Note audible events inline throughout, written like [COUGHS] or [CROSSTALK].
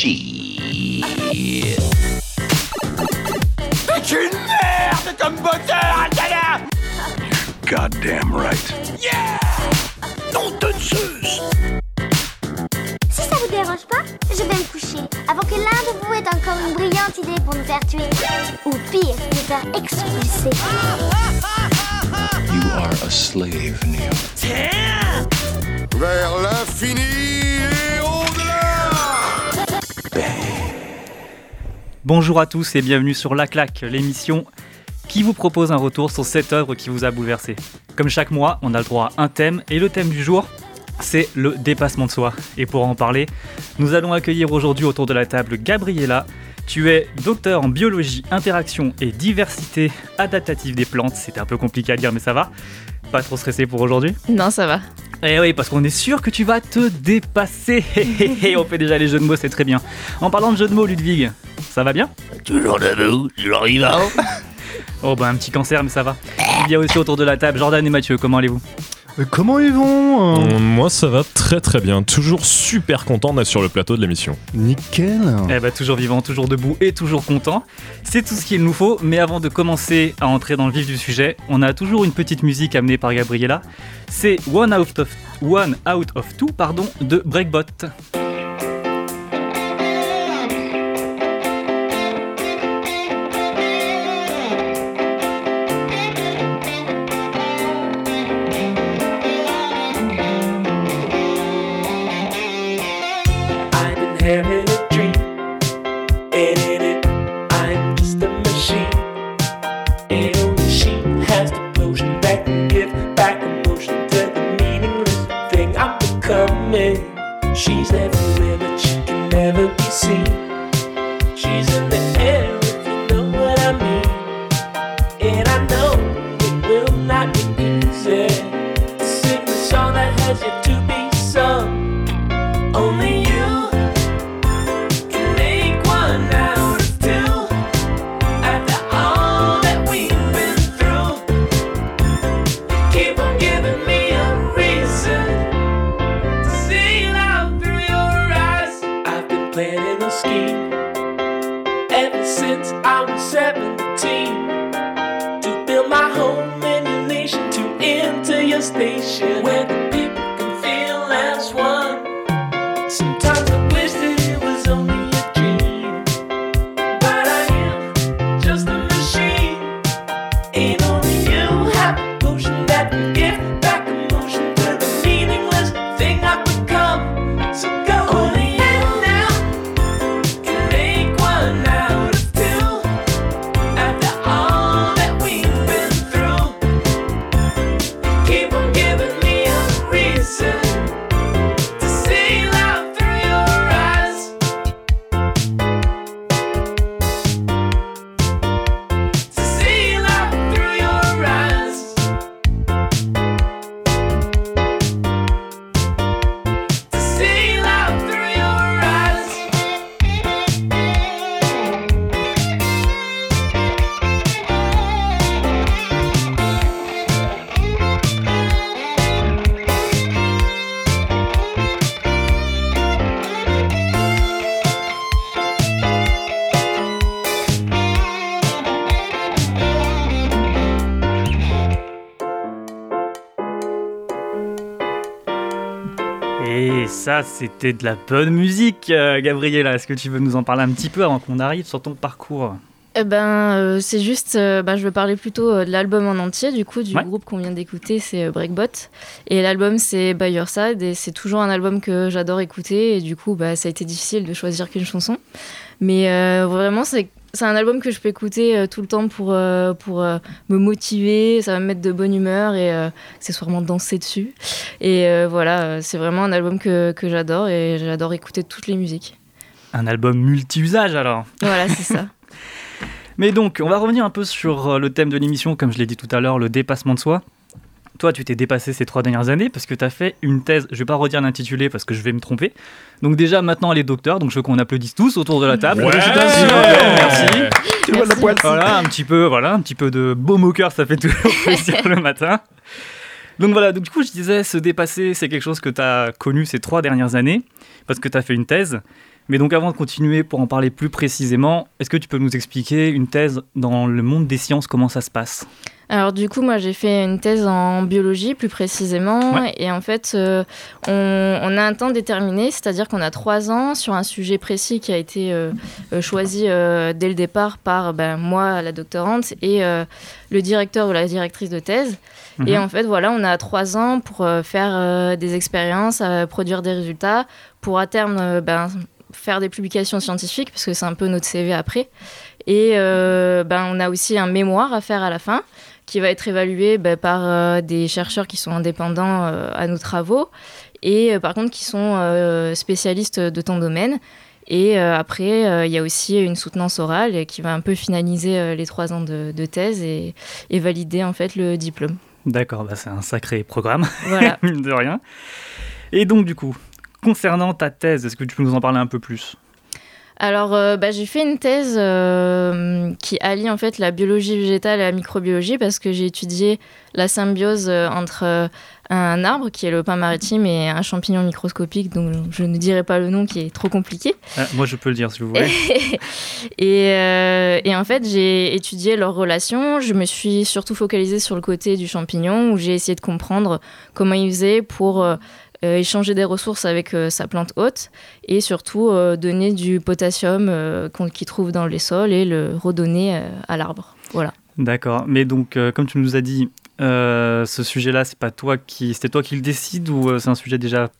Shit. T'es une merde comme moteur, Alcala Goddamn right. Yeah Non de Zeus Si ça vous dérange pas, je vais me coucher avant que l'un de vous ait encore une brillante idée pour nous faire tuer. Ou pire, nous faire expulser. You are a slave, Neo. Vers l'infini Bonjour à tous et bienvenue sur La Claque, l'émission qui vous propose un retour sur cette œuvre qui vous a bouleversé. Comme chaque mois, on a le droit à un thème et le thème du jour, c'est le dépassement de soi. Et pour en parler, nous allons accueillir aujourd'hui autour de la table Gabriella. Tu es docteur en biologie, interaction et diversité adaptative des plantes. C'était un peu compliqué à dire, mais ça va. Pas trop stressé pour aujourd'hui? Non, ça va. Eh oui, parce qu'on est sûr que tu vas te dépasser. [LAUGHS] on fait déjà les jeux de mots, c'est très bien. En parlant de jeux de mots, Ludwig, ça va bien? Toujours debout, toujours vivant. [LAUGHS] Oh bah un petit cancer, mais ça va. Il y a aussi autour de la table Jordan et Mathieu, comment allez-vous? Comment ils vont euh Euh, Moi, ça va très très bien. Toujours super content d'être sur le plateau de l'émission. Nickel. Eh bah toujours vivant, toujours debout et toujours content. C'est tout ce qu'il nous faut, mais avant de commencer à entrer dans le vif du sujet, on a toujours une petite musique amenée par Gabriella. C'est One Out of, One Out of Two pardon, de Breakbot. C'était de la bonne musique, euh, Gabriella. Est-ce que tu veux nous en parler un petit peu avant qu'on arrive sur ton parcours Eh ben, euh, c'est juste, euh, bah, je veux parler plutôt euh, de l'album en entier, du coup, du Ouais. groupe qu'on vient d'écouter, c'est Breakbot. Et l'album, c'est By Your Side, et c'est toujours un album que j'adore écouter, et du coup, bah, ça a été difficile de choisir qu'une chanson. Mais vraiment, c'est c'est un album que je peux écouter euh, tout le temps pour, euh, pour euh, me motiver, ça va me mettre de bonne humeur et accessoirement danser dessus. Et voilà, c'est vraiment un album que, que j'adore et j'adore écouter toutes les musiques. Un album multi-usage alors. Voilà, c'est ça. [LAUGHS] Mais donc, on va revenir un peu sur le thème de l'émission, comme je l'ai dit tout à l'heure, le dépassement de soi. Toi, tu t'es dépassé ces trois dernières années parce que tu as fait une thèse, je vais pas redire l'intitulé parce que je vais me tromper. Donc déjà, maintenant, elle est docteur, donc je veux qu'on applaudisse tous autour de la table. Ouais. Merci. Tu vois la poêle Voilà, un petit peu, voilà, un petit peu de baume au cœur, ça fait toujours [LAUGHS] plaisir le matin. Donc voilà, donc du coup, je disais, se dépasser, c'est quelque chose que tu as connu ces trois dernières années, parce que tu as fait une thèse. Mais donc avant de continuer, pour en parler plus précisément, est-ce que tu peux nous expliquer une thèse dans le monde des sciences, comment ça se passe? Alors du coup, moi j'ai fait une thèse en biologie plus précisément, Ouais. et en fait, euh, on, on a un temps déterminé, c'est-à-dire qu'on a trois ans sur un sujet précis qui a été euh, euh, choisi euh, dès le départ par ben, moi, la doctorante, et le directeur ou la directrice de thèse. Et Mhm. en fait, voilà, on a trois ans pour faire des expériences, produire des résultats, pour à terme ben, faire des publications scientifiques, parce que c'est un peu notre CV après. Et euh, ben, on a aussi un mémoire à faire à la fin, qui va être évalué ben, par euh, des chercheurs qui sont indépendants euh, à nos travaux, et par contre qui sont spécialistes de ton domaine. Et après, il y a aussi une soutenance orale qui va un peu finaliser les trois ans de, de thèse et, et valider en fait le diplôme. D'accord, bah c'est un sacré programme, [LAUGHS] Voilà. mine de rien. Et donc du coup, concernant ta thèse, est-ce que tu peux nous en parler un peu plus? Alors, euh, bah, j'ai fait une thèse euh, qui allie en fait la biologie végétale et la microbiologie parce que j'ai étudié la symbiose euh, entre un arbre qui est le pin maritime et un champignon microscopique dont je ne dirai pas le nom qui est trop compliqué. Ah, Moi je peux le dire si vous voulez. [LAUGHS] et, et en fait, j'ai étudié leurs relations. Je me suis surtout focalisée sur le côté du champignon où j'ai essayé de comprendre comment il faisait pour euh, échanger des ressources avec euh, sa plante hôte et surtout euh, donner du potassium qu'on- qu'il trouve dans les sols et le redonner à l'arbre. Voilà. D'accord, mais donc comme tu nous as dit, ce sujet-là, c'est pas toi qui, c'était toi qui le décide ou c'est un sujet déjà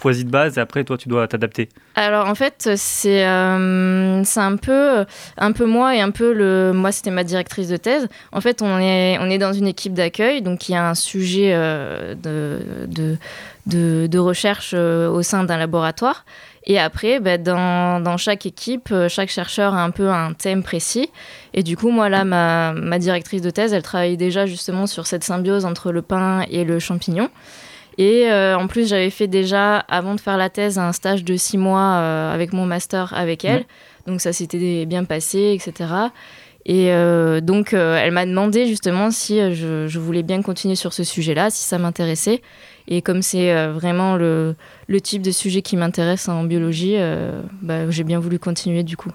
choisi de base et après toi tu dois t'adapter Alors en fait, c'est euh, c'est un peu un peu moi et un peu le moi c'était ma directrice de thèse. En fait, on est on est dans une équipe d'accueil, donc il y a un sujet euh, de, de de recherche euh, au sein d'un laboratoire. Et après, ben, dans, dans chaque équipe, chaque chercheur a un peu un thème précis. Et du coup, moi, là, ma, ma directrice de thèse, elle travaille déjà justement sur cette symbiose entre le pain et le champignon. Et euh, en plus, j'avais fait déjà, avant de faire la thèse, un stage de six mois euh, avec mon master avec elle. Ouais. Donc ça s'était bien passé, etc. Et euh, donc, elle m'a demandé justement si je, je voulais bien continuer sur ce sujet-là, si ça m'intéressait. Et comme c'est vraiment le, le type de sujet qui m'intéresse en biologie, bah, j'ai bien voulu continuer du coup.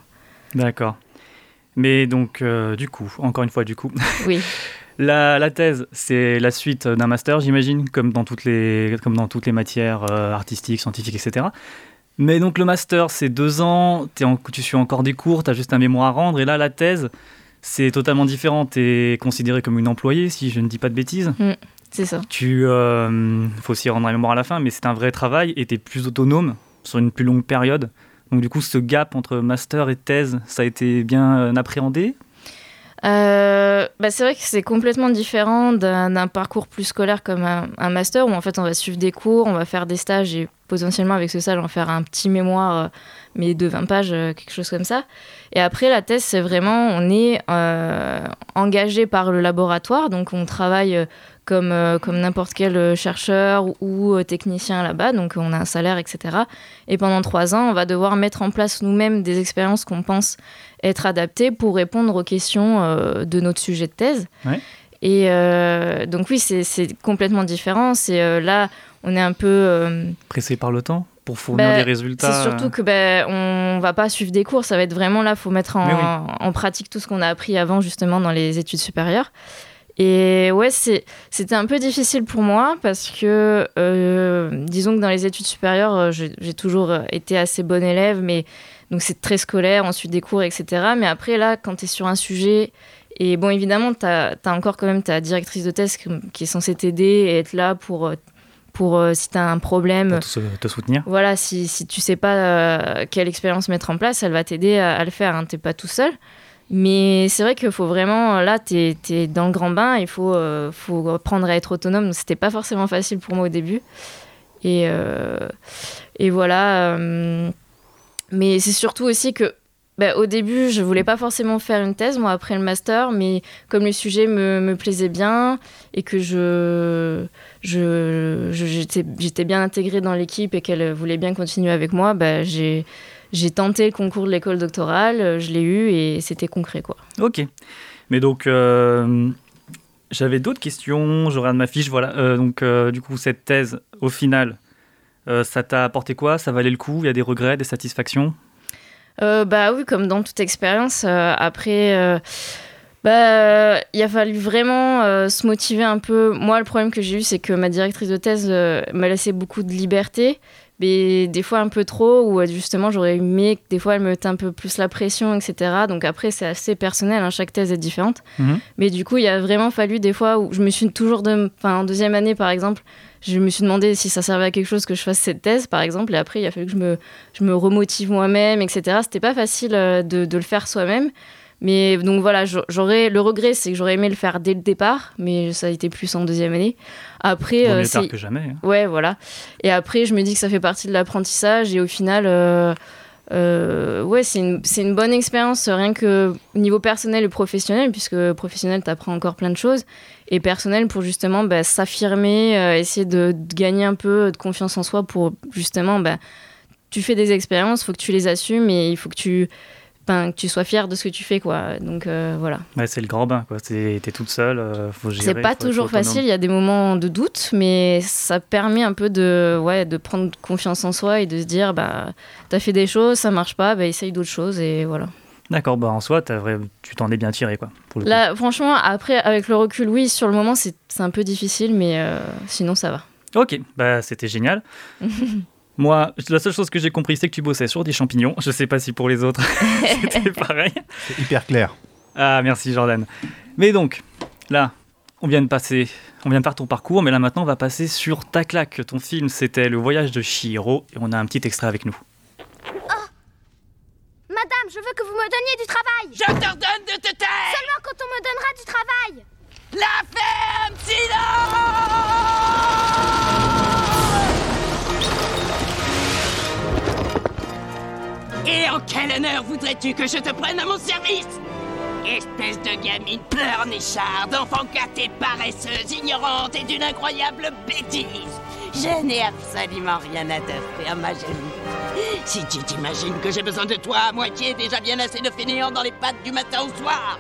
D'accord. Mais donc, du coup, encore une fois, du coup, Oui. [LAUGHS] la, la thèse, c'est la suite d'un master, j'imagine, comme dans toutes les, comme dans toutes les matières euh, artistiques, scientifiques, etc. Mais donc, le master, c'est deux ans, en- tu suis encore des cours, tu as juste un mémoire à rendre, et là, la thèse, c'est totalement différent. Tu es considéré comme une employée, si je ne dis pas de bêtises. C'est ça. Tu euh, faut aussi rendre un mémoire à la fin, mais c'est un vrai travail et tu es plus autonome sur une plus longue période. Donc du coup, ce gap entre master et thèse, ça a été bien euh, appréhendé? Euh, bah, c'est vrai que c'est complètement différent d'un parcours plus scolaire comme un, master où en fait on va suivre des cours, on va faire des stages et potentiellement avec ce stage on va faire un petit mémoire euh, mais de 20 pages, euh, quelque chose comme ça. Et après la thèse c'est vraiment on est engagé par le laboratoire donc on travaille comme, euh, comme n'importe quel euh, chercheur ou euh, technicien là-bas donc on a un salaire etc. Et pendant trois ans on va devoir mettre en place nous-mêmes des expériences qu'on pense être adaptées pour répondre aux questions euh, de notre sujet de thèse. Ouais. Et euh, donc oui, c'est complètement différent. C'est là, on est un peu. Pressé par le temps pour fournir bah, des résultats. C'est surtout que ben on va pas suivre des cours. Ça va être vraiment là, faut mettre en, Mais oui. en pratique tout ce qu'on a appris avant justement dans les études supérieures. Et ouais, c'était un peu difficile pour moi parce que, euh, disons que dans les études supérieures, euh, j'ai toujours euh, été assez bonne élève, mais donc c'est très scolaire, ensuite des cours, etc. Mais après, là, quand tu es sur un sujet, et bon, évidemment, tu as, encore quand même ta directrice de thèse qui, est censée t'aider et être là pour, pour euh, si tu as un problème. pour te, soutenir. Voilà, si, si tu sais pas euh, quelle expérience mettre en place, elle va t'aider à, à le faire. Hein, T'es pas tout seul. Mais c'est vrai qu'il faut vraiment, là, t'es es dans le grand bain, il faut, euh, faut apprendre à être autonome. C'était pas forcément facile pour moi au début. Et, euh, voilà. euh, mais c'est surtout aussi que, bah, au début, je voulais pas forcément faire une thèse, moi, après le master, mais comme le sujet me, me plaisait bien et que je je- je- j'étais j'étais bien intégrée dans l'équipe et qu'elle voulait bien continuer avec moi, bah, j'ai j'ai tenté le concours de l'école doctorale, euh, je l'ai eu et c'était concret quoi. Ok. Mais donc, euh, j'avais d'autres questions. Je regarde ma fiche. Voilà. Euh, donc, euh, du coup, cette thèse, au final, ça t'a apporté quoi? Ça valait le coup? Il y a des regrets, des satisfactions? Bah oui, comme dans toute expérience. après, bah, il a fallu vraiment euh, se motiver un peu. Moi, le problème que j'ai eu, c'est que ma directrice de thèse euh, m'a laissé beaucoup de liberté, mais des fois un peu trop, où euh, justement j'aurais aimé que des fois elle me mette un peu plus la pression, etc. Donc après, c'est assez personnel, hein, chaque thèse est différente. Mhm. Mais du coup, il a vraiment fallu des fois où je me suis toujours, de, enfin en deuxième année par exemple, je me suis demandé si ça servait à quelque chose que je fasse cette thèse, par exemple, et après il a fallu que je me, je me remotive moi-même, etc. C'était pas facile euh, de, de le faire soi-même. Mais donc voilà, j'a- j'aurais le regret, c'est que j'aurais aimé le faire dès le départ, mais ça a été plus en deuxième année. Après, euh, mieux tard que jamais. hein. Ouais, voilà. Et après, je me dis que ça fait partie de l'apprentissage et au final, euh, euh, ouais, c'est une, bonne expérience, rien que au niveau personnel et professionnel, puisque professionnel, t'apprends encore plein de choses, et personnel pour justement bah, s'affirmer, euh, essayer de, de gagner un peu de confiance en soi pour justement, bah, tu fais des expériences, faut que tu les assumes et il faut que tu, ben, que tu sois fier de ce que tu fais, quoi. Donc euh, voilà. Ouais, c'est le grand bain, quoi. T'es t'es toute seule, euh, faut gérer. C'est pas toujours facile, il y a des moments de doute, mais ça permet un peu de, ouais, de prendre confiance en soi et de se dire, bah, t'as fait des choses, ça marche pas, bah, essaye d'autres choses et voilà. D'accord, bah en soi, vrai- tu t'en es bien tiré, quoi. Pour le coup. Là, franchement, après, avec le recul, oui, sur le moment, c'est c'est un peu difficile, mais euh, sinon, ça va. Ok, bah c'était génial. [LAUGHS] Moi, la seule chose que j'ai compris, c'est que tu bossais sur des champignons. Je sais pas si pour les autres [LAUGHS] c'était [LAUGHS] pareil. C'est hyper clair. Ah, merci Jordan. Mais donc, là, on vient de passer, on vient de faire ton parcours, mais là maintenant, on va passer sur ta claque. Ton film, c'était Le Voyage de Chihiro, et on a un petit extrait avec nous. Madame, je veux que vous me donniez du travail. Je t'ordonne de te taire Seulement quand on me donnera du travail. La ferme, silence Et en quel honneur voudrais-tu que je te prenne à mon service? Espèce de gamine pleurnicharde, enfant gâtée, paresseuse, ignorante et d'une incroyable bêtise. Je n'ai absolument rien à t'offrir, ma jolie. Si tu t'imagines que j'ai besoin de toi à moitié, déjà bien assez de fainéants dans les pattes du matin au soir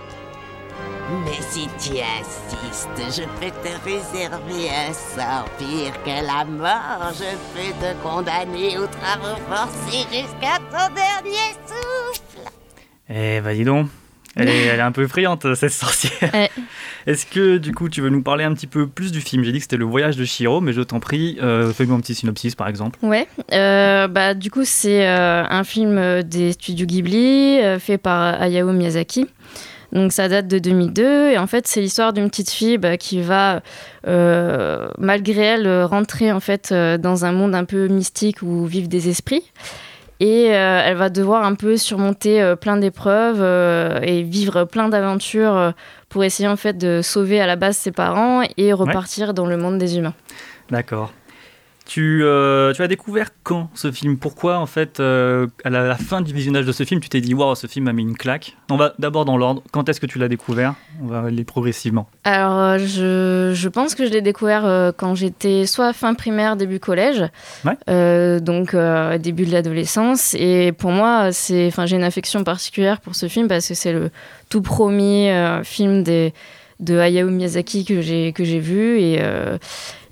mais si tu insistes, je peux te réserver un sort pire que la mort. Je peux te condamner aux travaux forcés jusqu'à ton dernier souffle. Eh bah dis donc, elle est, elle est un peu effrayante, cette sorcière. Ouais. Est-ce que du coup, tu veux nous parler un petit peu plus du film? J'ai dit que c'était Le Voyage de Chihiro, mais je t'en prie, euh, fais-nous un petit synopsis, par exemple. Ouais, euh, bah, du coup, c'est euh, un film des studios Ghibli, euh, fait par Hayao Miyazaki. Donc ça date de 2002 et en fait c'est l'histoire d'une petite fille bah, qui va euh, malgré elle rentrer en fait euh, dans un monde un peu mystique où vivent des esprits et euh, elle va devoir un peu surmonter euh, plein d'épreuves euh, et vivre plein d'aventures pour essayer en fait de sauver à la base ses parents et repartir dans le monde des humains. D'accord. Tu, euh, tu as découvert quand ce film? Pourquoi, en fait, euh, à la, la fin du visionnage de ce film, tu t'es dit, waouh, ce film m'a mis une claque? On va d'abord dans l'ordre. Quand est-ce que tu l'as découvert? On va aller progressivement. Alors, euh, je, je pense que je l'ai découvert euh, quand j'étais soit fin primaire, début collège, Ouais. Donc début de l'adolescence. Et pour moi, j'ai une affection particulière pour ce film parce que c'est le tout premier film des, de Hayao Miyazaki que j'ai que j'ai vu et euh,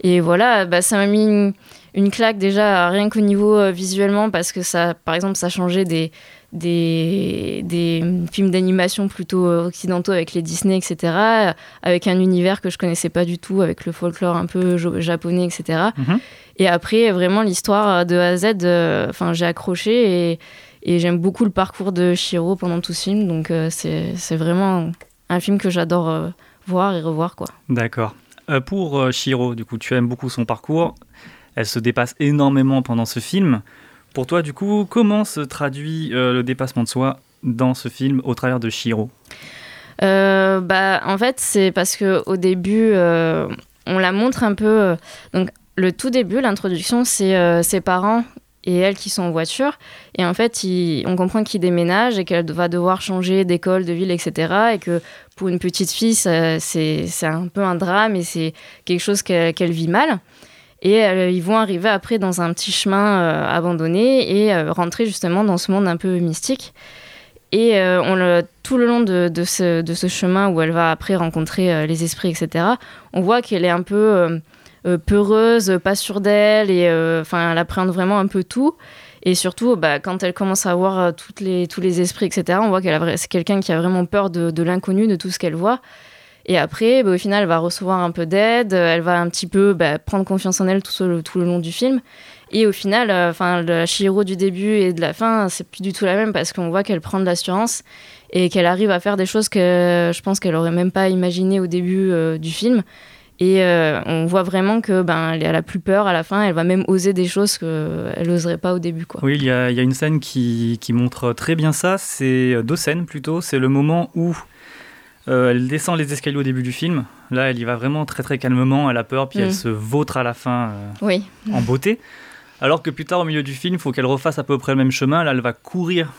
et voilà, bah, ça m'a mis une, une claque déjà rien qu'au niveau euh, visuellement parce que ça, par exemple, ça changeait des des, des films d'animation plutôt euh, occidentaux avec les Disney, etc., euh, avec un univers que je connaissais pas du tout, avec le folklore un peu japonais, etc. Mhm. Et après, vraiment, l'histoire de A à Z, euh, j'ai accroché et, et j'aime beaucoup le parcours de Shiro pendant tout ce film, donc euh, c'est vraiment un film que j'adore euh, voir et revoir, quoi. D'accord. Euh, pour euh, Shiro, du coup, tu aimes beaucoup son parcours. Elle se dépasse énormément pendant ce film. Pour toi, du coup, comment se traduit euh, le dépassement de soi dans ce film au travers de Shiro? Bah, en fait, c'est parce que au début, on la montre un peu. donc, le tout début, l'introduction, c'est ses parents et elle qui sont en voiture. Et en fait, on comprend qu'ils déménagent et qu'elle va devoir changer d'école, de ville, etc. Et que pour une petite fille, c'est un peu un drame et c'est quelque chose qu'elle vit mal. Et euh, ils vont arriver après dans un petit chemin euh, abandonné et euh, rentrer justement dans ce monde un peu mystique. Et tout le long de, ce, de ce chemin où elle va après rencontrer les esprits, etc., on voit qu'elle est un peu peureuse, pas sûre d'elle, et euh, enfin, elle appréhende vraiment un peu tout. Et surtout, bah, quand elle commence à voir euh, les, tous les esprits, etc., on voit qu'elle c'est quelqu'un qui a vraiment peur de, l'inconnu, de tout ce qu'elle voit. Et après, bah, au final, elle va recevoir un peu d'aide, euh, elle va un petit peu bah, prendre confiance en elle tout, tout le long du film. Et au final, euh, enfin, la Chihiro du début et de la fin, c'est plus du tout la même parce qu'on voit qu'elle prend de l'assurance et qu'elle arrive à faire des choses que je pense qu'elle aurait même pas imaginé au début euh, du film. Et euh, on voit vraiment que ben elle a plus peur à la fin, elle va même oser des choses qu'elle n'oserait pas au début quoi. Oui, il y a, il y a une scène qui, qui montre très bien ça. C'est euh, deux scènes plutôt. C'est le moment où euh, elle descend les escaliers au début du film. Là, elle y va vraiment très très calmement. Elle a peur, puis Mm. elle se vautre à la fin euh, Oui. en beauté. Alors que plus tard, au milieu du film, il faut qu'elle refasse à peu près le même chemin. Là, elle va courir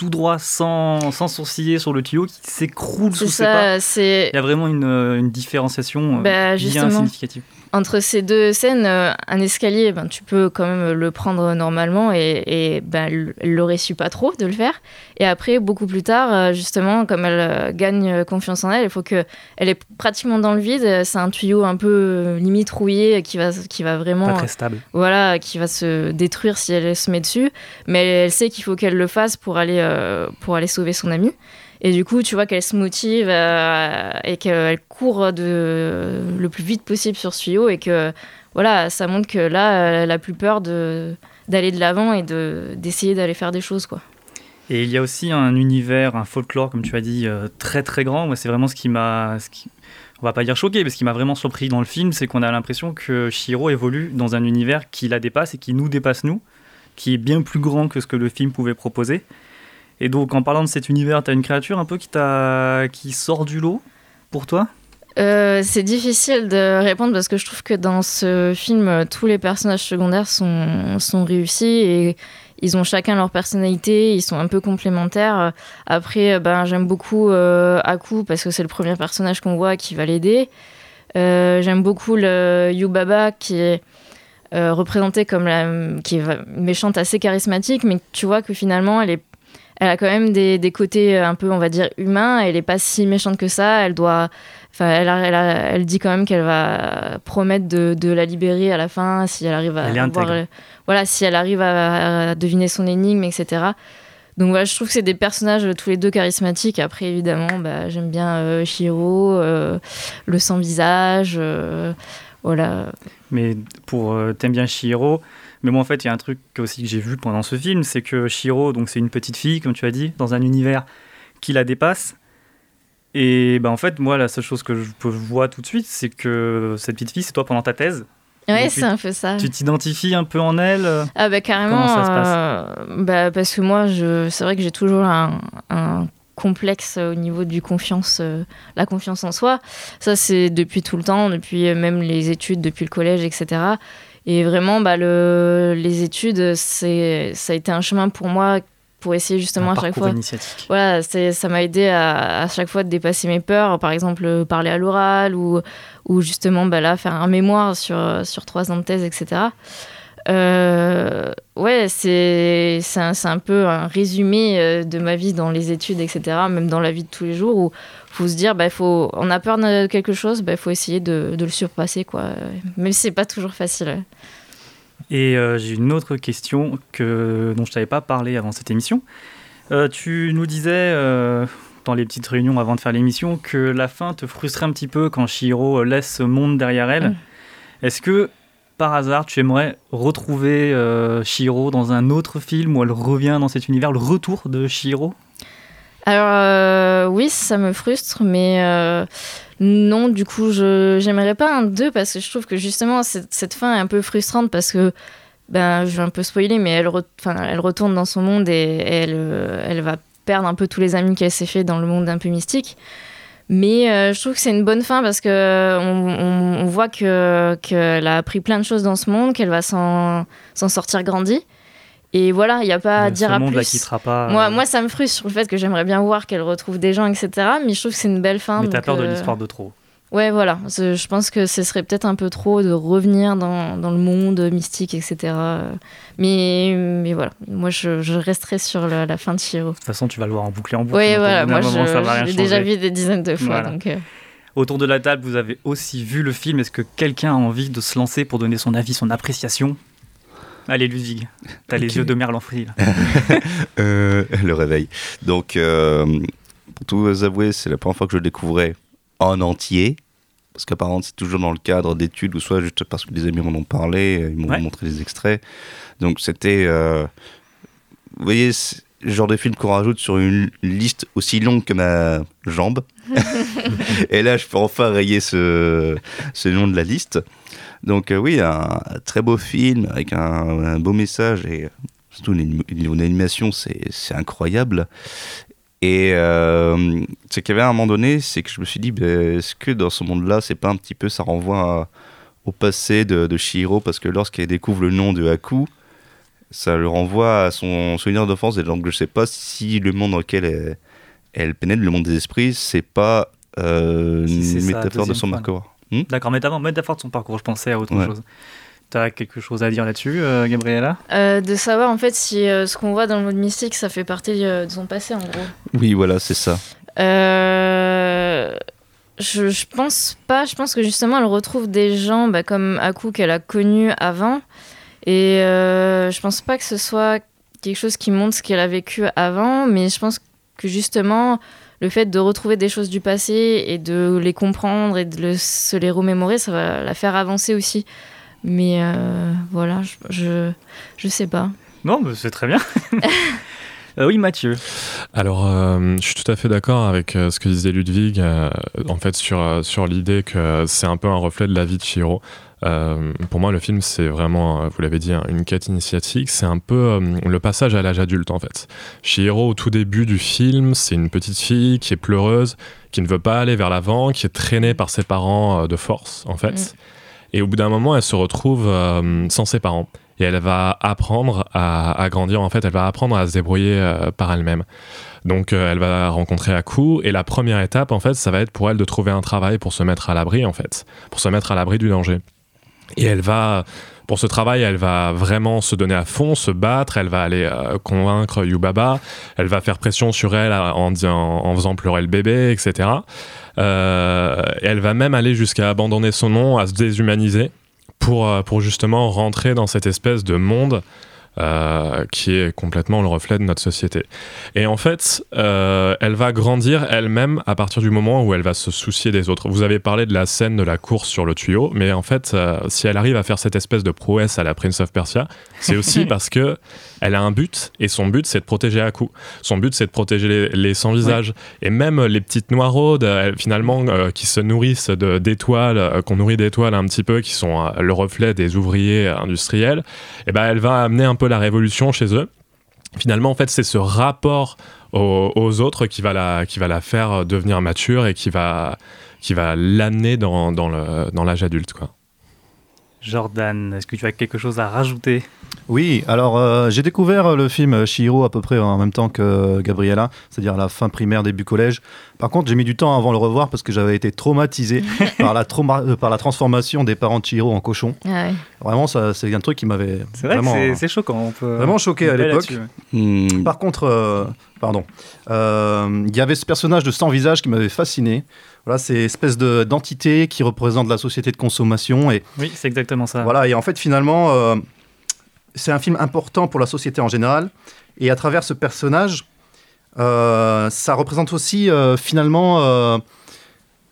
tout droit sans, sans sourciller sur le tuyau qui s'écroule C'est sous ses pas. ça, Il y a vraiment une, euh, une différenciation euh, Bah, bien significative. Entre ces deux scènes, euh, un escalier, ben, tu peux quand même le prendre normalement et, et ben, elle l'aurait su pas trop de le faire. Et après, beaucoup plus tard, euh, justement, comme elle euh, gagne confiance en elle, il faut que elle est pratiquement dans le vide. C'est un tuyau un peu limite rouillé qui va, qui va vraiment, Pas très stable. voilà, qui va se détruire si elle se met dessus. Mais elle sait qu'il faut qu'elle le fasse pour aller, euh, pour aller sauver son amie. Et du coup, tu vois qu'elle se motive euh, et qu'elle court le plus vite possible sur ce tuyau et que voilà, ça montre que là, elle a plus peur d'aller de l'avant et de d'essayer d'aller faire des choses quoi. Et il y a aussi un univers, un folklore, comme tu as dit, euh, très très grand. Moi, c'est vraiment ce qui m'a. ce qui- On va pas dire choqué, mais ce qui m'a vraiment surpris dans le film, c'est qu'on a l'impression que Shiro évolue dans un univers qui la dépasse et qui nous dépasse nous, qui est bien plus grand que ce que le film pouvait proposer. Et donc, en parlant de cet univers, tu as une créature un peu qui, qui sort du lot pour toi? Euh, c'est difficile de répondre parce que je trouve que dans ce film, tous les personnages secondaires sont, sont réussis et ils ont chacun leur personnalité, ils sont un peu complémentaires. Après, ben, j'aime beaucoup euh, Aku parce que c'est le premier personnage qu'on voit qui va l'aider. Euh, j'aime beaucoup le Yubaba qui est euh, représenté comme la qui est méchante assez charismatique, mais tu vois que finalement elle est elle a quand même des, des côtés un peu, on va dire, humains. Elle est pas si méchante que ça. Elle doit, enfin, elle, a- elle, a- elle dit quand même qu'elle va promettre de, de la libérer à la fin si elle arrive à Elle voilà, si elle arrive à, à deviner son énigme, etc. Donc voilà, je trouve que c'est des personnages euh, tous les deux charismatiques. Après, évidemment, bah, j'aime bien euh, Shiro, euh, le sans visage, euh, voilà. Mais pour euh, t'aimes bien Shiro, mais moi en fait il y a un truc aussi que j'ai vu pendant ce film, c'est que Shiro, donc c'est une petite fille comme tu as dit, dans un univers qui la dépasse. Et ben en fait moi la seule chose que je voir tout de suite, c'est que cette petite fille c'est toi pendant ta thèse. Ouais, c'est un peu ça. Tu t'identifies un peu en elle. euh, Ah bah carrément. Comment ça se passe euh, bah, parce que moi, je, c'est vrai que j'ai toujours un, un complexe au niveau du confiance, euh, la confiance en soi. Ça, c'est depuis tout le temps, depuis même les études, depuis le collège, etc. Et vraiment, bah, le, les études, c'est, ça a été un chemin pour moi pour essayer justement un à chaque fois. Voilà, c'est, ça m'a aidé à, à chaque fois de dépasser mes peurs, par exemple parler à l'oral ou, ou justement bah, là, faire un mémoire sur, sur trois ans de thèse, etc. Euh, ouais, c'est, c'est, un, c'est un peu un résumé euh, de ma vie dans les études, etc., même dans la vie de tous les jours où faut se dire, bah, faut, on a peur de quelque chose, il bah, faut essayer de, de le surpasser, quoi. même si c'est pas toujours facile. Et euh, j'ai une autre question que, dont je t'avais pas parlé avant cette émission. Euh, tu nous disais dans les petites réunions avant de faire l'émission que la fin te frustrait un petit peu quand Shiro laisse ce monde derrière elle. Mm. Est-ce que par hasard tu aimerais retrouver euh, Shiro dans un autre film où elle revient dans cet univers, le retour de Shiro Alors euh, oui, ça me frustre, mais euh, non, du coup, je j'aimerais pas un 2 parce que je trouve que justement cette, fin est un peu frustrante parce que ben je vais un peu spoiler, mais elle, retourne dans son monde et elle, elle va perdre un peu tous les amis qu'elle s'est fait dans le monde un peu mystique. Mais euh, je trouve que c'est une bonne fin parce que on, on- on voit que qu'elle a appris plein de choses dans ce monde, qu'elle va s'en sortir grandie. Et voilà, il n'y a pas à Euh, dire Ce à monde plus. la quittera pas. Moi, euh, moi, ça me frustre sur le fait que j'aimerais bien voir qu'elle retrouve des gens, etc. Mais je trouve que c'est une belle fin. mais t'as peur de euh, l'histoire de trop. Ouais, voilà. Je pense que ce serait peut-être un peu trop de revenir dans, dans le monde mystique, etc. Mais, mais voilà. Moi, je, je resterai sur la, la fin de Shiro. De toute façon, tu vas le voir en boucle et en boucle. Oui, voilà. Moi, l'ai déjà vu des dizaines de fois. Voilà. Donc, euh, Autour de la table, vous avez aussi vu le film. Est-ce que quelqu'un a envie de se lancer pour donner son avis, son appréciation? Allez, Ludwig, t'as les yeux de Merlan Free. là. [LAUGHS] Euh, le réveil. Donc, euh, pour tout vous avouer, c'est la première fois que je le découvrais en entier. Parce qu'apparemment, c'est toujours dans le cadre d'études ou soit juste parce que des amis m'en ont parlé, ils m'ont Ouais. montré des extraits. Donc, c'était. euh, vous voyez, le genre de film qu'on rajoute sur une liste aussi longue que ma jambe. [LAUGHS] Et là, je peux enfin rayer ce, ce nom de la liste. Donc, euh, oui, un très beau film avec un, un beau message et surtout une, une animation, c'est c'est incroyable. Et euh, ce qu'il y avait à un moment donné, c'est que je me suis dit, ben, est-ce que dans ce monde-là, c'est pas un petit peu, ça renvoie à- au passé de, de Shihiro? Parce que lorsqu'elle découvre le nom de Haku, ça le renvoie à son souvenir d'enfance. Et donc, je sais pas si le monde dans lequel elle, elle pénètre, le monde des esprits, c'est pas euh, Si une métaphore de son parcours. Hmm? D'accord, métaphore, métaphore de son parcours, je pensais à autre Ouais. chose. T'as quelque chose à dire là-dessus, euh, Gabriella? Euh, de savoir en fait si euh, ce qu'on voit dans le monde mystique ça fait partie euh, de son passé en gros. Oui, voilà, c'est ça. Euh, je, je pense pas, je pense que justement elle retrouve des gens bah, comme Aku qu'elle a connus avant et euh, je pense pas que ce soit quelque chose qui montre ce qu'elle a vécu avant, mais je pense que justement le fait de retrouver des choses du passé et de les comprendre et de le- se les remémorer, ça va la faire avancer aussi. Mais euh, voilà, je, je, je sais pas. Non, mais c'est très bien. [LAUGHS] [LAUGHS] Euh, oui, Mathieu. Alors, euh, je suis tout à fait d'accord avec euh, ce que disait Ludwig, euh, en fait, sur, euh, sur l'idée que c'est un peu un reflet de la vie de Chihiro. Euh, pour moi, le film, c'est vraiment, vous l'avez dit, hein, une quête initiatique. C'est un peu euh, le passage à l'âge adulte, en fait. Chihiro, au tout début du film, c'est une petite fille qui est pleureuse, qui ne veut pas aller vers l'avant, qui est traînée par ses parents euh, de force, en fait. Mm. Et au bout d'un moment, elle se retrouve euh, sans ses parents. Et elle va apprendre à, grandir, en fait, elle va apprendre à se débrouiller euh, par elle-même. Donc euh, elle va rencontrer Aku, et la première étape, en fait, ça va être pour elle de trouver un travail pour se mettre à l'abri, en fait, pour se mettre à l'abri du danger. Et elle va, pour ce travail, elle va vraiment se donner à fond, se battre, elle va aller convaincre Yubaba, elle va faire pression sur elle en, en faisant pleurer le bébé, etc. Euh, elle va même aller jusqu'à abandonner son nom, à se déshumaniser, pour, euh, pour justement rentrer dans cette espèce de monde euh, qui est complètement le reflet de notre société. Et en fait, euh, elle va grandir elle-même à partir du moment où elle va se soucier des autres. Vous avez parlé de la scène de la course sur le tuyau, mais en fait, euh, si elle arrive à faire cette espèce de prouesse à la Prince of Persia, c'est aussi [LAUGHS] parce que elle a un but, et son but, c'est de protéger Aku. Son but, c'est de protéger les, les sans-visage. Et même les petites noiraudes, finalement, qui se nourrissent d'étoiles, qu'on nourrit d'étoiles un petit peu, qui sont le reflet des ouvriers industriels, et ben, elle va amener un peu la révolution chez eux. Finalement, en fait, c'est ce rapport aux, autres qui va, la, qui va la faire devenir mature et qui va, qui va l'amener dans, dans le- dans l'âge adulte. Quoi. Jordan, est-ce que tu as quelque chose à rajouter? Oui, alors euh, j'ai découvert le film Shihiro à peu près en même temps que Gabriella, c'est-à-dire à la fin primaire, début collège. Par contre, j'ai mis du temps avant de le revoir parce que j'avais été traumatisé [LAUGHS] par, la trauma- euh, par la transformation des parents de Shihiro en cochon. Ah ouais. Vraiment, ça, c'est un truc qui m'avait C'est vrai vraiment, que c'est- choquant. On peut... vraiment choqué à l'époque. ouais. Hmm, Par contre, euh, pardon, euh, il y avait ce personnage de sans visage qui m'avait fasciné. Voilà, c'est espèce de d'entité qui représente la société de consommation et Oui, c'est exactement ça. voilà. Et en fait, finalement, euh, c'est un film important pour la société en général. Et à travers ce personnage, euh, ça représente aussi euh, finalement euh,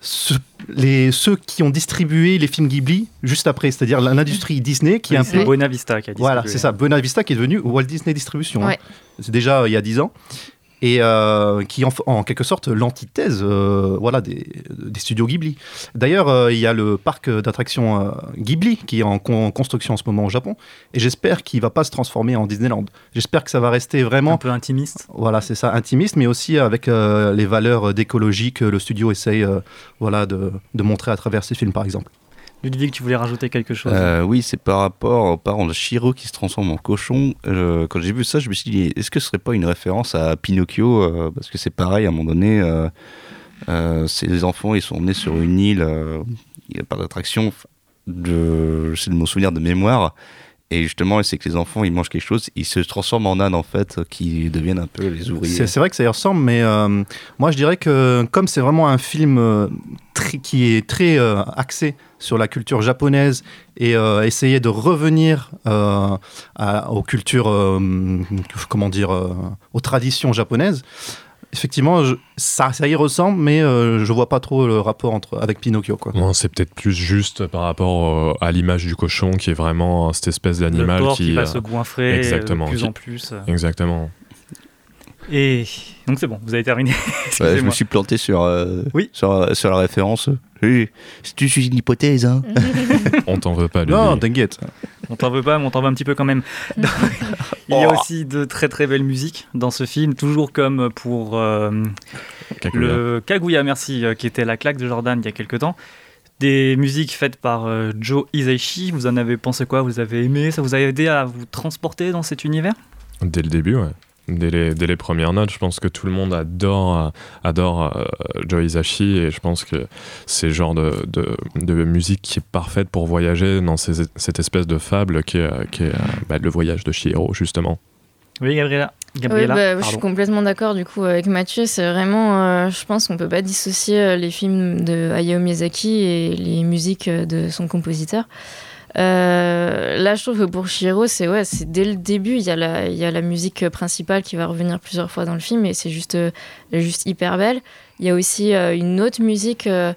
ce- les, ceux qui ont distribué les films Ghibli juste après, c'est-à-dire l'industrie Disney qui est un peu Buena Vista qui a voilà, distribué. c'est ça. Buena Vista qui est devenu Walt Disney Distribution. hein. C'est déjà euh, il y a 10 ans. Et euh, qui en, en quelque sorte l'antithèse euh, voilà, des, des studios Ghibli. D'ailleurs, euh, il y a le parc d'attractions Ghibli qui est en, con- en construction en ce moment au Japon. Et j'espère qu'il va pas se transformer en Disneyland. J'espère que ça va rester vraiment. Un peu intimiste. Voilà, c'est ça, intimiste, mais aussi avec les valeurs d'écologie que le studio essaye voilà, de, de montrer à travers ses films, par exemple. Ludwig, tu voulais rajouter quelque chose Euh, oui, c'est par rapport aux parents de Shiro qui se transforme en cochon. Euh, quand j'ai vu ça, je me suis dit, est-ce que ce serait pas une référence à Pinocchio euh, Parce que c'est pareil, à un moment donné, euh, euh, ces enfants, ils sont nés sur une île, euh, il n'y a pas d'attraction, c'est de mon souvenir de mémoire. Et justement, c'est que les enfants, ils mangent quelque chose, ils se transforment en ânes, en fait, qui deviennent un peu les ouvriers. C'est c'est vrai que ça y ressemble, mais euh, moi je dirais que comme c'est vraiment un film euh, qui est très euh, axé sur la culture japonaise et euh, essayer de revenir euh, à- aux cultures, euh, comment dire, euh, aux traditions japonaises. Effectivement, je- ça, ça y ressemble, mais euh, je vois pas trop le rapport entre, avec Pinocchio. Quoi. Non, c'est peut-être plus juste par rapport euh, à l'image du cochon qui est vraiment cette espèce d'animal qui. qui va euh, se goinfrer exactement, de plus qui- en plus. Exactement. Et donc c'est bon, vous avez terminé. [LAUGHS] Ouais, je me suis planté sur, euh, Oui. sur, sur la référence. Oui, c'est juste une hypothèse. Hein. [LAUGHS] On t'en veut pas, lui. Non, t'inquiète. On t'en veut pas, mais on t'en veut un petit peu quand même. [LAUGHS] Donc, Il y a aussi de très très belles musiques dans ce film, toujours comme pour euh, Kaguya. le Kaguya, merci, euh, qui était la claque de Jordan il y a quelques temps. Des musiques faites par euh, Joe Hisaishi. Vous en avez pensé quoi? Vous avez aimé? Ça vous a aidé à vous transporter dans cet univers? Dès le début, ouais. Dès les, dès les premières notes, je pense que tout le monde adore, adore euh, Joe Hisaishi et je pense que c'est le genre de, de, de musique qui est parfaite pour voyager dans ces- cette espèce de fable qui est, euh, qui est, euh, bah, le voyage de Chihiro, justement. Oui, Gabriela. Oui, bah, je suis complètement d'accord du coup avec Mathieu. C'est vraiment, euh, je pense qu'on peut pas dissocier les films de Hayao Miyazaki et les musiques de son compositeur. Euh, là, je trouve que pour Shiro, c'est ouais, c'est dès le début, il y a la, il y a la musique principale qui va revenir plusieurs fois dans le film et c'est juste, euh, juste hyper belle. Il y a aussi euh, une autre musique. euh,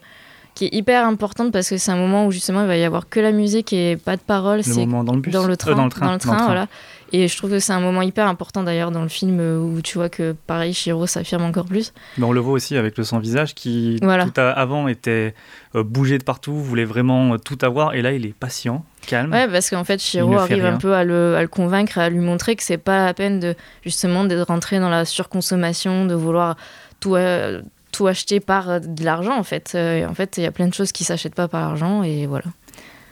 qui est hyper importante parce que c'est un moment où justement il va y avoir que la musique et pas de paroles. Le C'est moment dans le bus dans le train, dans le train, dans le train, voilà. Et je trouve que c'est un moment hyper important d'ailleurs dans le film euh, où tu vois que pareil Shiro s'affirme encore plus. Mais on le voit aussi avec le sans-visage qui, Voilà. tout à- avant, était euh, bougé de partout, voulait vraiment euh, tout avoir, et là, il est patient, calme. Ouais, parce qu'en fait Shiro arrive rien. un peu à le, à le convaincre, à lui montrer que c'est pas la peine de justement de rentrer dans la surconsommation, de vouloir tout, euh, tout acheter par de l'argent en fait. Et en fait, il y a plein de choses qui s'achètent pas par l'argent et voilà.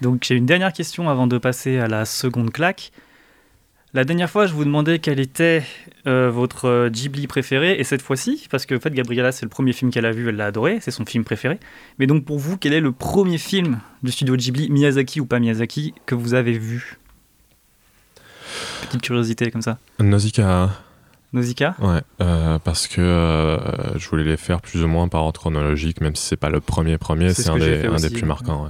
Donc j'ai une dernière question avant de passer à la seconde claque. La dernière fois, je vous demandais quel était euh, votre euh, Ghibli préféré, et cette fois-ci, parce que en fait, Gabriella, c'est le premier film qu'elle a vu, elle l'a adoré, c'est son film préféré. Mais donc pour vous, quel est le premier film du studio Ghibli, Miyazaki ou pas Miyazaki, que vous avez vu? Petite curiosité comme ça. Nausicaa, Nausicaa? Ouais, euh, parce que euh, je voulais les faire plus ou moins par ordre chronologique, même si c'est pas le premier premier, C'est c'est ce un, des, plus ouais. marquants. ouais.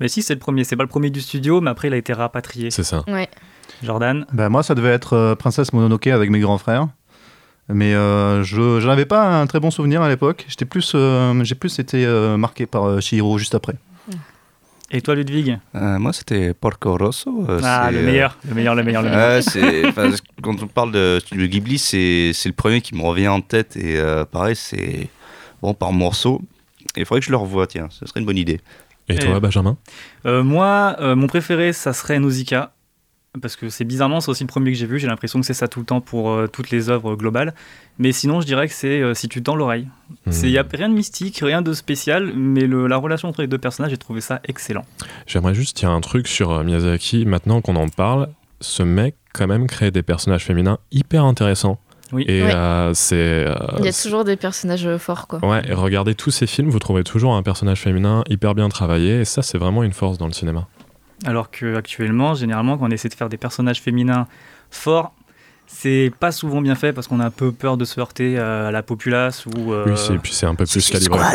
Mais si, c'est le premier, c'est pas le premier du studio, mais après il a été rapatrié. C'est ça. Ouais. Jordan Ben, moi, ça devait être euh, Princesse Mononoke avec mes grands frères. Mais euh, je n'en avais pas un très bon souvenir à l'époque. J'étais plus, euh, j'ai plus été euh, marqué par euh, Chihiro juste après. Et toi, Ludwig Euh, moi, c'était Porco Rosso. euh, Ah, le meilleur, le meilleur, le meilleur, le meilleur. Ouais, c'est- [LAUGHS] enfin, quand on parle de Ghibli, c'est c'est le premier qui me revient en tête. Et euh, pareil, c'est bon par morceaux. Et il faudrait que je le revoie, tiens, ce serait une bonne idée. Et Et- toi, Benjamin? Euh, moi, euh, mon préféré, ça serait Nausicaa. Parce que c'est bizarrement, c'est aussi le premier que j'ai vu. J'ai l'impression que c'est ça tout le temps pour euh, toutes les œuvres globales. Mais sinon, je dirais que c'est euh, Si tu tends l'oreille. Il Hmm. n'y a rien de mystique, rien de spécial, mais le- la relation entre les deux personnages, j'ai trouvé ça excellent. J'aimerais juste dire un truc sur euh, Miyazaki. Maintenant qu'on en parle, ce mec, quand même, crée des personnages féminins hyper intéressants. Oui. Et Ouais. euh, c'est. euh, Il y a toujours des personnages forts quoi. Ouais, et regardez tous ces films, vous trouvez toujours un personnage féminin hyper bien travaillé, et ça, c'est vraiment une force dans le cinéma. Alors qu'actuellement, généralement, quand on essaie de faire des personnages féminins forts, c'est pas souvent bien fait parce qu'on a un peu peur de se heurter à la populace ou. euh, Oui, c'est- et puis c'est un peu plus calibré. quoi.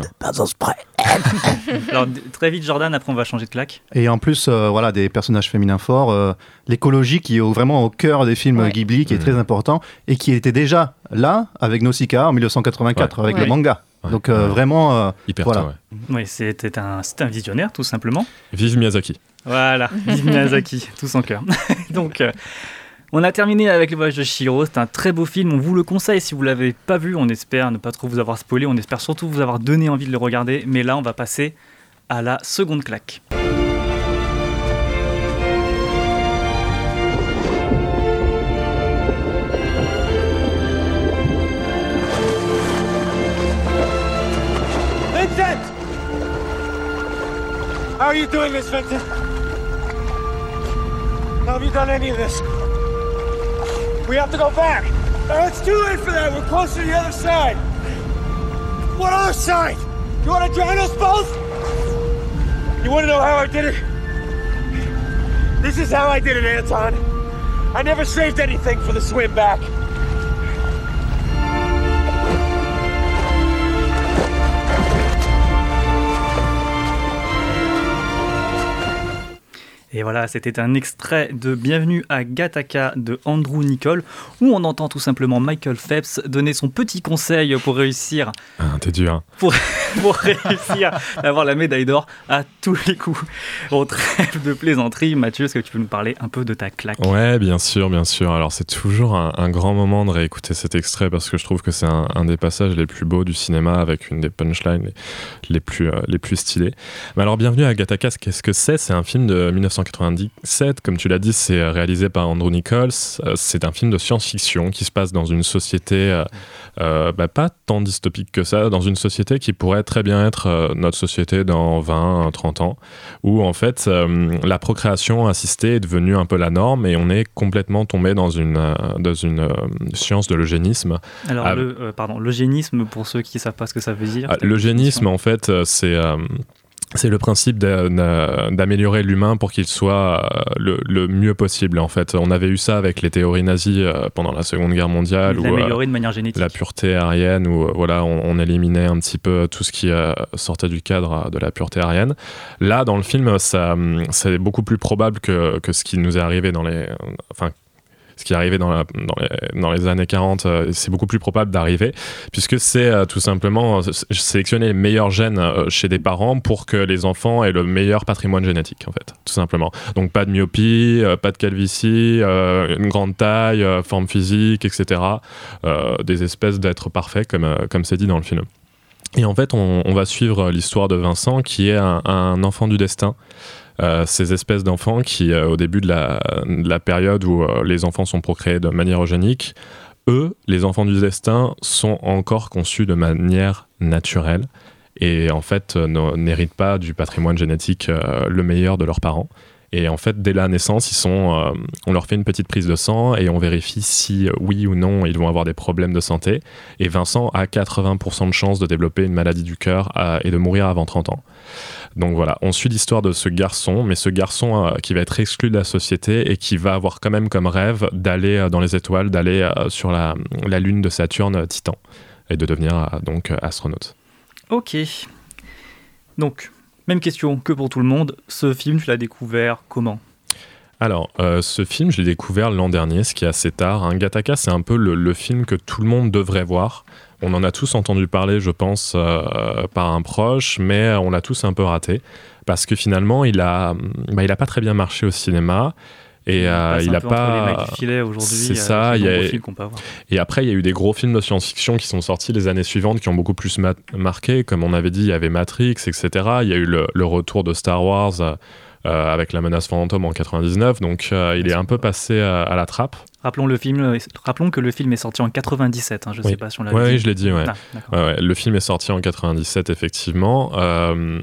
[LAUGHS] Alors, d- très vite, Jordan, après, on va changer de claque. Et en plus, euh, voilà, des personnages féminins forts. euh, L'écologie qui est vraiment au cœur des films Ouais. Ghibli, qui est Mhm. très important, et qui était déjà là avec Nausicaa en 1984, avec Ouais. le manga. Donc euh, Ouais. vraiment, euh, Hyper Voilà. tôt, ouais. Oui, c'était un, c'était un visionnaire, tout simplement. Vive Miyazaki. Voilà, [LAUGHS] vive Miyazaki, tout son cœur. [LAUGHS] Donc, euh, on a terminé avec le voyage de Shiro. C'est un très beau film. On vous le conseille si vous l'avez pas vu. On espère ne pas trop vous avoir spoilé. On espère surtout vous avoir donné envie de le regarder. Mais là, on va passer à la seconde claque. Vincent! How are you doing this, Vincent? How have you done any of this? We have to go back. No, it's too late for that. We're close to the other side. What other side? You want to drown us both? You want to know how I did it? This is how I did it, Anton. I never saved anything for the swim back. Et voilà, c'était un extrait de Bienvenue à Gattaca de Andrew Nicole, où on entend tout simplement Michael Phelps donner son petit conseil pour réussir, Ah, t'es dur. pour, [LAUGHS] pour réussir à avoir la médaille d'or à tous les coups. On trêve de plaisanterie. Mathieu, est-ce que tu peux nous parler un peu de ta claque? Ouais, bien sûr, bien sûr. Alors c'est toujours un, grand moment de réécouter cet extrait parce que je trouve que c'est un, des passages les plus beaux du cinéma avec une des punchlines les, plus, euh, les plus stylées. Mais alors bienvenue à Gattaca, qu'est-ce que c'est? C'est un film de 1997, comme tu l'as dit, c'est euh, réalisé par Andrew Nichols. Euh, C'est un film de science-fiction qui se passe dans une société bah, pas tant dystopique que ça, dans une société qui pourrait très bien être euh, notre société dans 20, 30 ans, où en fait euh, la procréation assistée est devenue un peu la norme et on est complètement tombé dans une, euh, dans une euh, science de l'eugénisme. Alors, Ah. le, euh, pardon, l'eugénisme, pour ceux qui ne savent pas ce que ça veut dire. Ah, L'eugénisme, en fait, euh, c'est euh, c'est le principe d'a- d'a- d'améliorer l'humain pour qu'il soit euh, le, le mieux possible. En fait, on avait eu ça avec les théories nazies euh, pendant la Seconde Guerre mondiale, où euh, de manière génétique. la pureté aérienne, où euh, voilà, on, on éliminait un petit peu tout ce qui sortait du cadre de la pureté aérienne. Là, dans le film, ça, hum, c'est beaucoup plus probable que, que ce qui nous est arrivé dans les, enfin, ce qui est arrivé dans, dans, les, années 40, euh, c'est beaucoup plus probable d'arriver, puisque c'est euh, tout simplement euh, sélectionner les meilleurs gènes chez des parents pour que les enfants aient le meilleur patrimoine génétique, en fait, tout simplement. Donc pas de myopie, pas de calvitie, une grande taille, forme physique, etc. Des espèces d'êtres parfaits, comme c'est dit dans le film. Et en fait, on, va suivre l'histoire de Vincent, qui est un enfant du destin. Euh, ces espèces d'enfants qui, euh, au début de la, de la période où euh, les enfants sont procréés de manière eugénique, eux, les enfants du destin, sont encore conçus de manière naturelle et en fait n'héritent pas du patrimoine génétique le meilleur de leurs parents. Et en fait, dès la naissance, ils sont, euh, on leur fait une petite prise de sang et on vérifie si euh, oui ou non ils vont avoir des problèmes de santé. Et Vincent a 80% de chances de développer une maladie du cœur euh, et de mourir avant 30 ans. Donc voilà, on suit l'histoire de ce garçon, mais ce garçon qui va être exclu de la société et qui va avoir quand même comme rêve d'aller dans les étoiles, d'aller sur la, lune de Saturne, Titan, et de devenir donc astronaute. Ok. Donc, même question que pour tout le monde. Ce film, tu l'as découvert comment? Alors, euh, ce film, je l'ai découvert l'an dernier, ce qui est assez tard. Un Gattaca, c'est un peu le, film que tout le monde devrait voir. On en a tous entendu parler, je pense, euh, par un proche, mais on l'a tous un peu raté. Parce que finalement, il a, bah, pas très bien marché au cinéma. Et euh, il a pas. C'est euh, ça. avec Il y les a... nombreux films qu'on peut avoir. Et après, il y a eu des gros films de science-fiction qui sont sortis les années suivantes, qui ont beaucoup plus ma- marqué. Comme on avait dit, il y avait Matrix, etc. Il y a eu le, le retour de Star Wars euh, avec la menace fantôme en 99. Donc, euh, il est un peu passé euh, à la trappe. Rappelons, le film, euh, rappelons que le film est sorti en 97. hein, je ne Oui. sais pas si on l'a Ouais, oui, je l'ai dit, ouais. Ah. Ouais, ouais, Le film est sorti en 97, effectivement. Euh,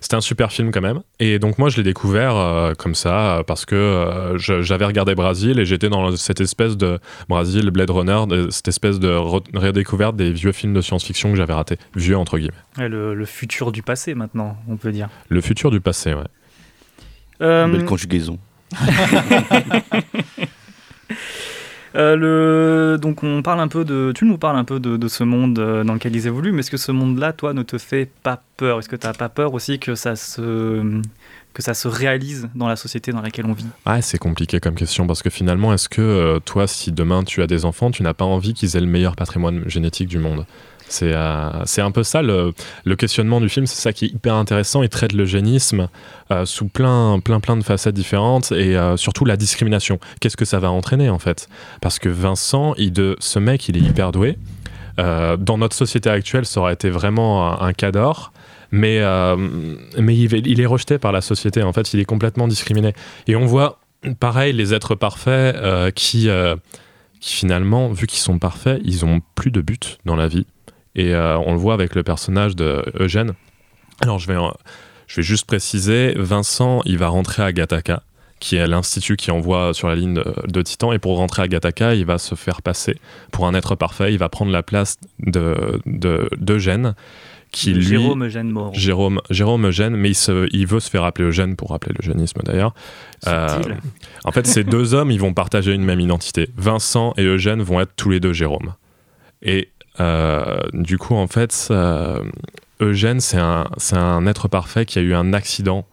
C'était un super film quand même. Et donc moi, je l'ai découvert euh, comme ça, euh, parce que euh, j'avais regardé Brasil et j'étais dans cette espèce de Brasil, Blade Runner, de- cette espèce de re- redécouverte des vieux films de science-fiction que j'avais ratés. Vieux, entre guillemets. Le futur du passé maintenant, on peut dire. Le futur du passé, ouais. Euh, Belle conjugaison. [LAUGHS] Euh, le... Donc on parle un peu de, tu nous parles un peu de, de ce monde euh, dans lequel ils évoluent, mais est-ce que ce monde-là, toi, ne te fait pas peur? Est-ce que tu n'as pas peur aussi que ça se que ça se réalise dans la société dans laquelle on vit? Ouais, c'est compliqué comme question parce que finalement, est-ce que euh, toi, si demain tu as des enfants, tu n'as pas envie qu'ils aient le meilleur patrimoine génétique du monde? C'est euh, c'est un peu ça le, le questionnement du film, c'est ça qui est hyper intéressant. Il traite l'eugénisme euh, sous plein, plein, plein de facettes différentes et euh, surtout la discrimination. Qu'est-ce que ça va entraîner en fait? Parce que Vincent, il de, ce mec, il est hyper doué. Dans notre société actuelle, ça aurait été vraiment un, un cas. Mais, mais il, est rejeté par la société, en fait, il est complètement discriminé. Et on voit, pareil, les êtres parfaits qui, qui, finalement, vu qu'ils sont parfaits, ils ont plus de but dans la vie. Et euh, on le voit avec le personnage de Eugène. Alors, je vais, je vais juste préciser, Vincent, il va rentrer à Gattaca, qui est l'institut qui envoie sur la ligne de, Titan. Et pour rentrer à Gattaca, il va se faire passer pour un être parfait. Il va prendre la place de, de, d'Eugène qui lui, Jérôme Eugène Moreau. Jérôme, Jérôme Eugène, mais il, se, il veut se faire appeler Eugène pour rappeler l'eugénisme d'ailleurs. Euh, en fait, ces deux hommes, ils vont partager une même identité. Vincent et Eugène vont être tous les deux Jérôme. Et du coup, en fait, euh, Eugène, c'est un, un être parfait qui a eu un accident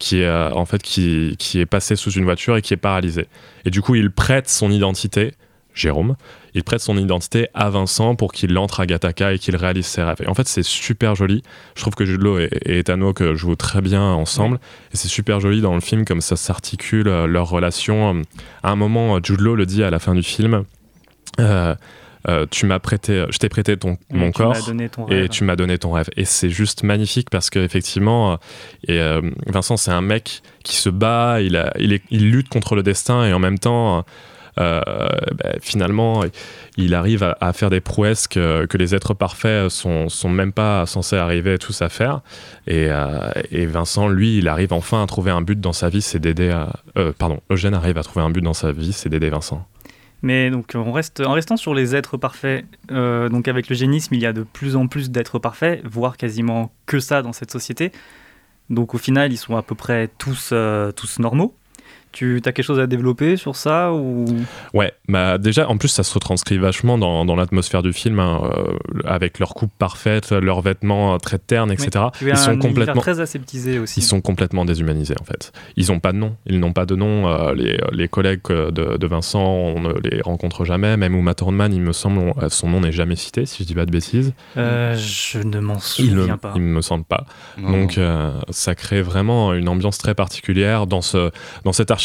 qui est euh, en fait qui, qui est passé sous une voiture et qui est paralysé. Et du coup, il prête son identité, Jérôme, il prête son identité à Vincent pour qu'il entre à Gataka et qu'il réalise ses rêves. Et en fait, c'est super joli. Je trouve que Jude Law et, et Ethan Hawke jouent très bien ensemble. Et c'est super joli dans le film comme ça s'articule euh, leur relation. À un moment, Jude Law le dit à la fin du film. euh, euh, tu m'as prêté, je t'ai prêté ton, mon tu corps ton et tu m'as donné ton rêve. Et c'est juste magnifique parce qu'effectivement, euh, et, euh, Vincent, c'est un mec qui se bat, il, a, il, est- il lutte contre le destin et en même temps, euh, bah, finalement, il arrive à, à faire des prouesses que, que les êtres parfaits sont, sont même pas censés arriver tous à faire. Et, euh, et Vincent, lui, il arrive enfin à trouver un but dans sa vie, c'est d'aider. à- euh, pardon, Eugène arrive à trouver un but dans sa vie, c'est d'aider Vincent. Mais donc, on reste, en restant sur les êtres parfaits, euh, donc avec le génisme, il y a de plus en plus d'êtres parfaits, voire quasiment que ça dans cette société. Donc au final, ils sont à peu près tous, euh, tous normaux. Tu as quelque chose à développer sur ça ou? Ouais, bah déjà, en plus, ça se retranscrit vachement dans, dans l'atmosphère du film, hein, euh, avec leur coupe parfaite, leurs vêtements euh, très ternes, etc. Ils sont complètement. très aseptisé aussi. Ils sont complètement déshumanisés en fait. Ils n'ont pas de nom. Ils n'ont pas de nom. euh, les, les collègues de, de Vincent, on ne les rencontre jamais. Même Uma Thurman, il me semble, on- son nom n'est jamais cité, si je dis pas de bêtises. Euh, je ne m'en Il souviens me, pas. il me semble pas. Non, Donc euh, ça crée vraiment une ambiance très particulière dans, ce, dans cette architecture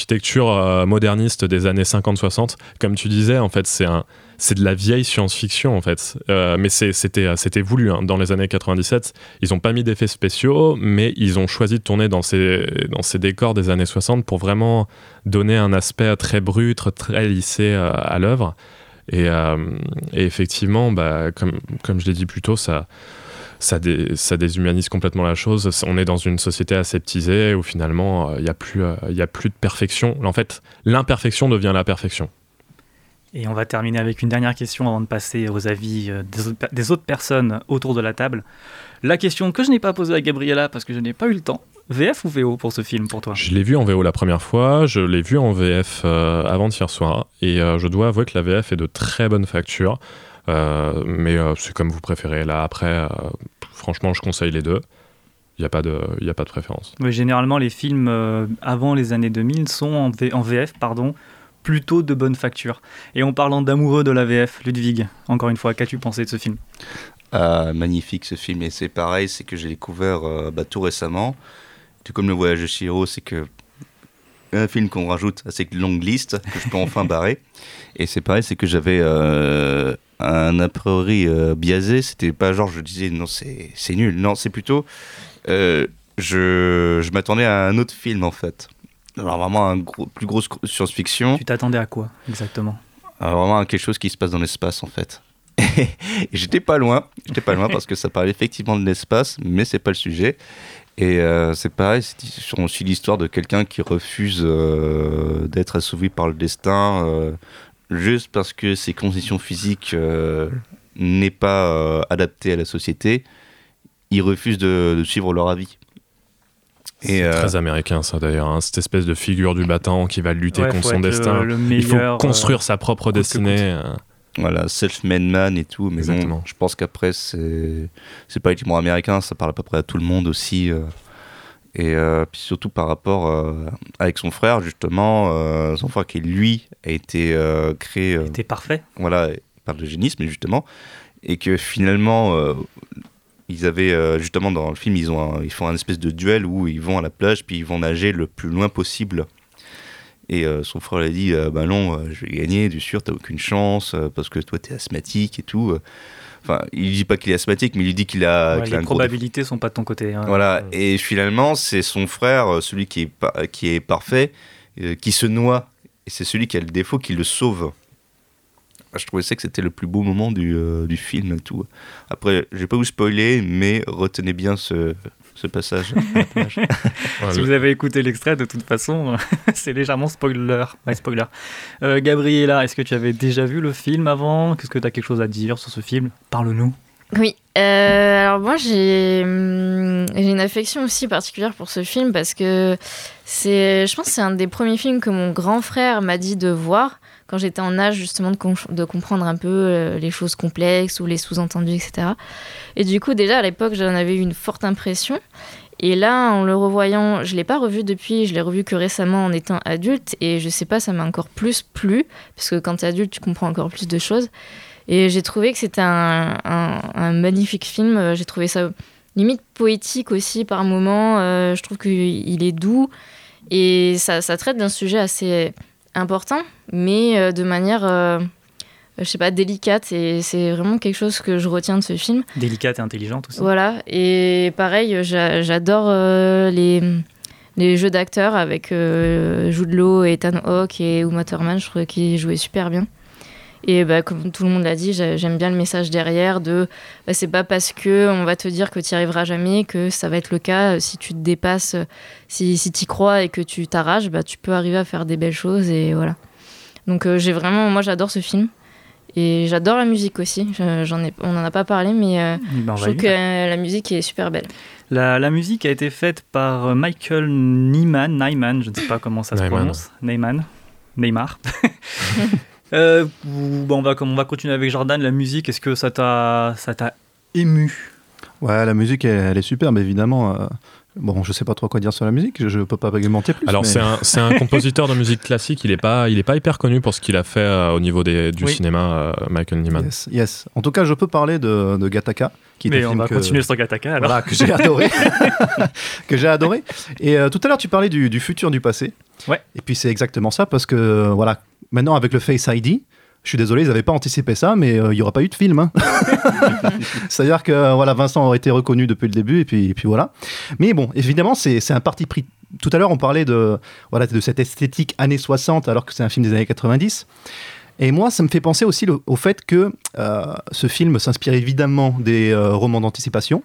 euh, moderniste des années 50-60. Comme tu disais, en fait, c'est un... C'est de la vieille science-fiction en fait, Euh, mais c'était c'était voulu. hein. Dans les années 97, ils n'ont pas mis d'effets spéciaux, mais ils ont choisi de tourner dans ces, dans ces décors des années 60 pour vraiment donner un aspect très brut, très, lissé euh, à l'œuvre. Et, euh, et effectivement, bah, comme, comme je l'ai dit plus tôt, ça, ça, dé- ça déshumanise complètement la chose. On est dans une société aseptisée où finalement, euh, il n'y a, plus, euh, y a plus de perfection. En fait, l'imperfection devient la perfection. Et on va terminer avec une dernière question avant de passer aux avis euh, des autres, per- des autres personnes autour de la table. La question que je n'ai pas posée à Gabriella parce que je n'ai pas eu le temps. VF ou VO pour ce film pour toi? Je l'ai vu en VO la première fois, je l'ai vu en VF euh, avant-hier soir, et euh, je dois avouer que la VF est de très bonne facture. Euh, mais euh, c'est comme vous préférez. Là, après, euh, franchement, je conseille les deux. Il n'y a, pas de- il y a pas de préférence. Généralement, les films euh, avant les années 2000 sont en, V- en VF pardon, plutôt de bonne facture. Et en parlant d'amoureux de la VF, Ludwig, encore une fois, qu'as-tu pensé de ce film? Ah, magnifique ce film. Et c'est pareil, c'est que j'ai découvert euh, bah, tout récemment. Tout comme Le Voyage de Chihiro, c'est que un film qu'on rajoute à cette longue liste que je peux enfin [LAUGHS] barrer. Et c'est pareil, c'est que j'avais euh, un a priori euh, biaisé. C'était pas genre je disais non, c'est nul. Non, c'est plutôt. euh, je je m'attendais à un autre film en fait. Alors vraiment un gros, plus grosse science-fiction. Tu t'attendais à quoi exactement? Alors, vraiment à quelque chose qui se passe dans l'espace en fait. [LAUGHS] Et j'étais pas loin, j'étais pas loin parce que ça parlait effectivement de l'espace, mais c'est pas le sujet. Et euh, c'est pareil, c'est aussi l'histoire de quelqu'un qui refuse euh, d'être assouvi par le destin euh, juste parce que ses conditions physiques euh, n'est pas euh, adaptées à la société. Il refuse de, de suivre leur avis. C'est euh, très américain, ça d'ailleurs. hein, cette espèce de figure du battant qui va lutter Ouais, contre son le- destin. Il faut meilleur, construire euh, sa propre destinée. euh. Voilà, self-made man et tout, mais bon, je pense qu'après, c'est c'est pas uniquement américain, ça parle à peu près à tout le monde aussi. Et euh, puis surtout par rapport euh, avec son frère, justement, euh, son frère qui, lui, a été créé C'était parfait. voilà, par le génisme, justement, et que finalement, ils avaient, justement, dans le film, ils, ont un- ils font un espèce de duel où ils vont à la plage, puis ils vont nager le plus loin possible. Et son frère lui a dit euh, Bah non, je vais gagner, du sûr, t'as aucune chance, parce que toi, t'es asthmatique et tout. Euh. Enfin, il dit pas qu'il est asthmatique, mais il dit qu'il a, Ouais, a les gros probabilités sont pas de ton côté. hein. voilà, et finalement, c'est son frère, euh, celui qui est, qui est parfait, euh, qui se noie. Et c'est celui qui a le défaut qui le sauve. Je trouvais ça que c'était le plus beau moment du, euh, du film et tout. Après, je vais pas vous spoiler, mais retenez bien ce, ce passage. à [LAUGHS] la plage. Voilà, Si le- vous avez écouté l'extrait, de toute façon, [LAUGHS] c'est légèrement spoiler. Ouais, spoiler. Euh, Gabriella, est-ce que tu avais déjà vu le film avant? Qu'est-ce que tu as quelque chose à dire sur ce film? Parle-nous. Oui, euh, alors moi j'ai hum, j'ai une affection aussi particulière pour ce film parce que c'est, je pense que c'est un des premiers films que mon grand frère m'a dit de voir quand j'étais en âge justement de, com- de comprendre un peu euh, les choses complexes ou les sous-entendus, etc. Et du coup déjà à l'époque j'en avais eu une forte impression. Et là, en le revoyant, je l'ai pas revu depuis, je l'ai revu que récemment en étant adulte, et je sais pas, ça m'a encore plus plu, parce que quand tu es adulte, tu comprends encore plus de choses. Et j'ai trouvé que c'était un, magnifique film, Euh, j'ai trouvé ça limite poétique aussi par moments, Euh, je trouve qu'il est doux, et ça traite d'un sujet assez important, mais euh, de manière, euh, je sais pas, délicate, et c'est vraiment quelque chose que je retiens de ce film. Délicate et intelligente aussi. Voilà, et pareil, j'a- j'adore euh, les, les jeux d'acteurs avec euh, Jude Law, Ethan Hawke et Uma Thurman, je trouvais qu'ils jouaient super bien. Et bah, comme tout le monde l'a dit, j'ai- j'aime bien le message derrière de bah, c'est pas parce que on va te dire que tu n'y arriveras jamais que ça va être le cas. Si tu te dépasses, si, si tu y crois et que tu t'arraches, bah, tu peux arriver à faire des belles choses et voilà. Donc euh, j'ai vraiment, moi j'adore ce film. Et j'adore la musique aussi. Je- J'en ai, on n'en a pas parlé, mais euh, Ben, on je trouve que euh, la musique est super belle. La, la musique a été faite par euh, Michael Nyman, Nyman, je ne sais pas comment ça se Nyman. prononce. Nyman. Neymar. [LAUGHS] Euh, bon, on, va, on va continuer avec Jordan. La musique, est-ce que ça t'a ému? Ouais, la musique, elle, elle est superbe, évidemment. Bon, je sais pas trop quoi dire sur la musique, je, je peux pas argumenter plus. Alors mais- [LAUGHS] c'est un, compositeur de musique classique, il est pas, il est pas hyper connu pour ce qu'il a fait euh, au niveau des, du Oui. cinéma, euh, Michael Nyman. Yes, yes. En tout cas, je peux parler de, de Gattaca, qui Mais un on va que, continuer sur Gataka alors. voilà, que j'ai adoré. [LAUGHS] que j'ai adoré. Et euh, tout à l'heure, tu parlais du, du futur du passé. Ouais. Et puis c'est exactement ça, parce que voilà, maintenant avec le Face ID, je suis désolé, ils n'avaient pas anticipé ça, mais euh, il n'y aura pas eu de film. hein. [LAUGHS] C'est-à-dire que euh, voilà, Vincent aurait été reconnu depuis le début, et puis, et puis voilà. Mais bon, évidemment, c'est c'est un parti pris. Tout à l'heure, on parlait de, voilà, de cette esthétique années 60, alors que c'est un film des années 90. Et moi, ça me fait penser aussi le- au fait que euh, ce film s'inspire évidemment des euh, romans d'anticipation.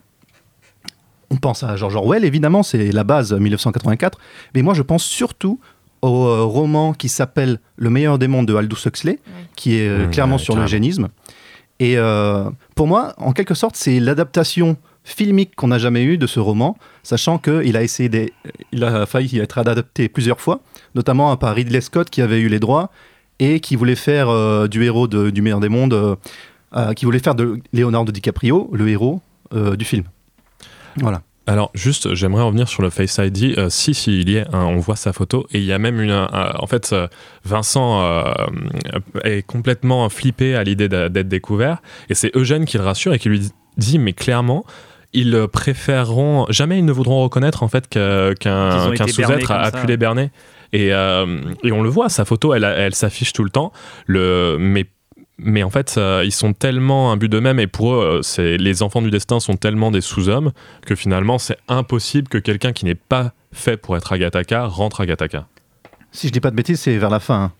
On pense à George Orwell, évidemment, c'est la base 1984. Mais moi, je pense surtout au euh, roman qui s'appelle Le meilleur des mondes de Aldous Huxley, qui est euh, Mmh, clairement sur l'eugénisme. Et euh, pour moi, en quelque sorte, c'est l'adaptation filmique qu'on n'a jamais eue de ce roman, sachant qu'il a essayé des- il a failli être adapté plusieurs fois, notamment par Ridley Scott qui avait eu les droits et qui voulait faire euh, du héros de- du meilleur des mondes, qui voulait faire de Leonardo DiCaprio le héros euh, du film. Voilà. Alors juste, j'aimerais revenir sur le Face ID. Euh, si, si, il y est, hein, on voit sa photo et il y a même une. un- en fait, euh, Vincent euh, est complètement flippé à l'idée d'être découvert et c'est Eugène qui le rassure et qui lui dit, mais clairement. Ils préféreront jamais ils ne voudront reconnaître en fait qu'un sous-être a, pu les berner et, euh, et on le voit sa photo elle, elle s'affiche tout le temps le mais mais en fait, euh, ils sont tellement imbus d'eux-mêmes et pour eux, euh, c'est les enfants du destin sont tellement des sous-hommes que finalement, c'est impossible que quelqu'un qui n'est pas fait pour être Agataka rentre Agataka. Si je dis pas de bêtises, c'est vers la fin. hein.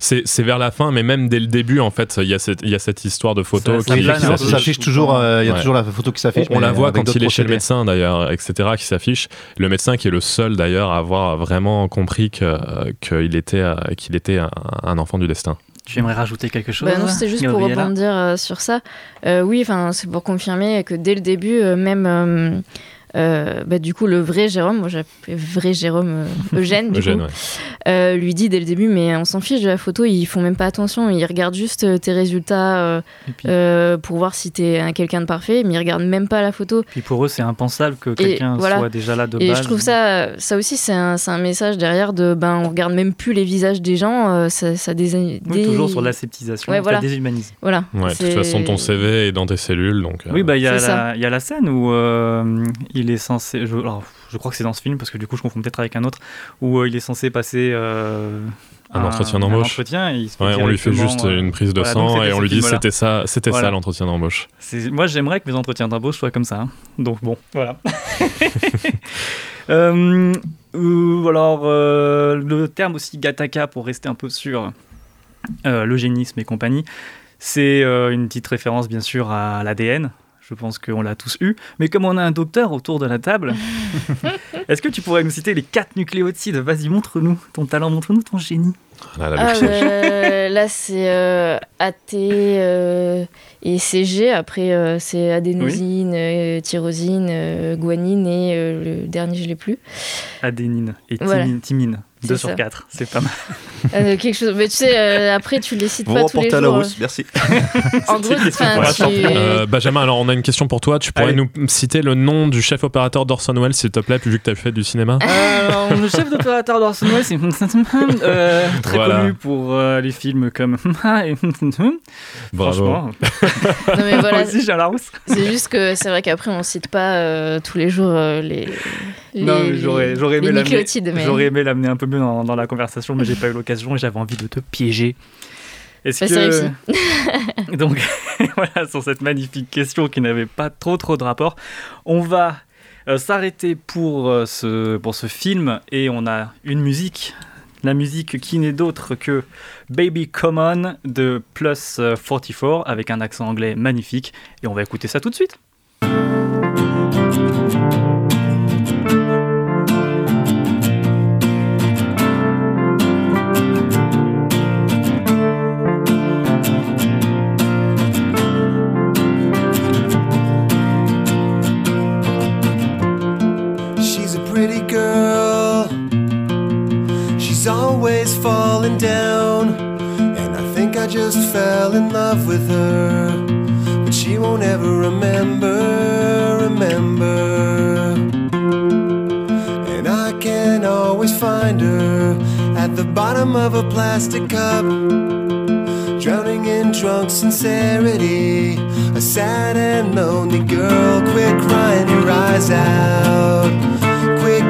C'est c'est vers la fin, mais même dès le début, en fait, il y, a cette- il y a cette histoire de photo qui, s'affiche. toujours, euh, il y a Ouais. toujours la photo qui s'affiche. On, la voit quand il est chez le médecin d'ailleurs, etc., qui s'affiche. Le médecin qui est le seul d'ailleurs à avoir vraiment compris que- qu'il était, euh, qu'il était un, un enfant du destin. Tu aimerais rajouter quelque chose Bah non, c'était juste pour rebondir euh, sur ça. Euh, oui, enfin, c'est pour confirmer que dès le début, euh, même euh, bah, du coup, le vrai Jérôme, moi j'appelais vrai Jérôme euh, Eugène, [LAUGHS] du Eugène, coup, ouais. euh, lui dit dès le début, mais on s'en fiche de la photo, ils font même pas attention, ils regardent juste euh, tes résultats euh, Et puis, euh, pour voir si t'es un quelqu'un de parfait, mais ils regardent même pas la photo. puis pour eux, c'est impensable que quelqu'un voilà. soit déjà là de Et base. je trouve ça, ça aussi, c'est un, message derrière de, ben, on regarde même plus les visages des gens, euh, ça, ça dés- Oui, toujours sur l'aseptisation, Ouais, ça déshumanise. Voilà. Ouais, de toute façon, ton CV est dans tes cellules, donc. euh, Oui, bah il y, la- il y a la scène où euh, il est censé. Je, alors, je crois que c'est dans ce film parce que du coup je confonds peut-être avec un autre où euh, il est censé passer euh, Un entretien d'embauche. Un entretien Ouais, on lui fait juste euh, une prise de voilà, sang et on lui dit c'était ça, c'était Voilà. ça l'entretien d'embauche. Moi, j'aimerais que mes entretiens d'embauche soient comme ça. hein. Donc bon, voilà. [LAUGHS] Euh, euh, alors, le terme aussi Gataka, pour rester un peu sur l'eugénisme et compagnie, c'est une petite référence bien sûr à l'ADN. Je pense qu'on l'a tous eu. Mais comme on a un docteur autour de la table, [LAUGHS] est-ce que tu pourrais nous citer les quatre nucléotides? Vas-y, montre-nous ton talent, montre-nous ton génie. Ah, là, Ah, le- euh, là, c'est euh, AT euh, et CG. Après, euh, c'est adénosine, euh, tyrosine, euh, guanine et euh, le dernier, je l'ai plus. Adénine et Voilà. thymine. Thymine. 2 C'est sur ça. 4, c'est pas mal. [LAUGHS] Euh, quelque chose. Mais tu sais, euh, après, tu les cites Vous pas tous les remportez à la jours. rousse, merci. [LAUGHS] [LAUGHS] En gros, une question enfin, pour la tu-. Euh, Benjamin, alors on a une question pour toi. Tu pourrais Allez. nous citer le nom du chef opérateur d'Orson Welles, s'il te plaît, vu que tu as fait du cinéma Alors, le chef d'opérateur d'Orson Welles, c'est euh, très Voilà. connu pour euh, les films comme et Bravo. Franchement, Non, mais moi voilà, aussi j'ai la rousse. c'est juste que c'est vrai qu'après, on cite pas euh, tous les jours euh, les. les Non, J'aurais aimé l'amener un peu mieux dans, dans la conversation, mais j'ai pas eu l'occasion et j'avais envie de te piéger. Est-ce Bah, c'est que [LAUGHS] donc [LAUGHS] voilà sur cette magnifique question qui n'avait pas trop trop de rapport, on va euh, s'arrêter pour euh, ce pour ce film et on a une musique. La musique qui n'est d'autre que Baby Come On de Plus euh, 44 avec un accent anglais magnifique et on va écouter ça tout de suite. Falling down. And I think I just fell in love with her. But she won't ever remember, remember. And I can always find her at the bottom of a plastic cup. Drowning in drunk sincerity. A sad and lonely girl. Quit crying your eyes out.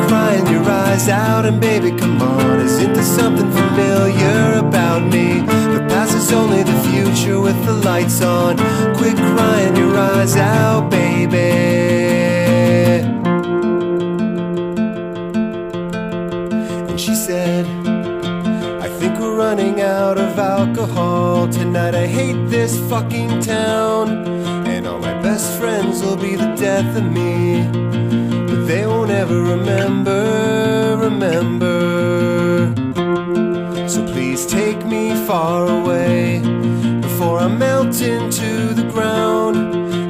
Crying your eyes out. And baby, come on. Isn't there something familiar about me? The past is only the future with the lights on. Quit crying your eyes out, baby. And she said, I think we're running out of alcohol tonight. I hate this fucking town. And all my best friends will be the death of me. They won't ever remember, remember. So please take me far away before I melt into the ground.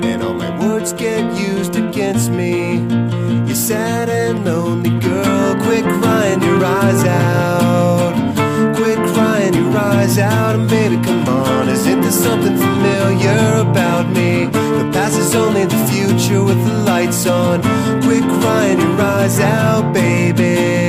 And all my words get used against me. You sad and lonely girl, quit crying your eyes out. Quit crying your eyes out, and baby, come on. Isn't there something familiar about me? The past is only the future with the lights on. Quit crying your eyes out, baby.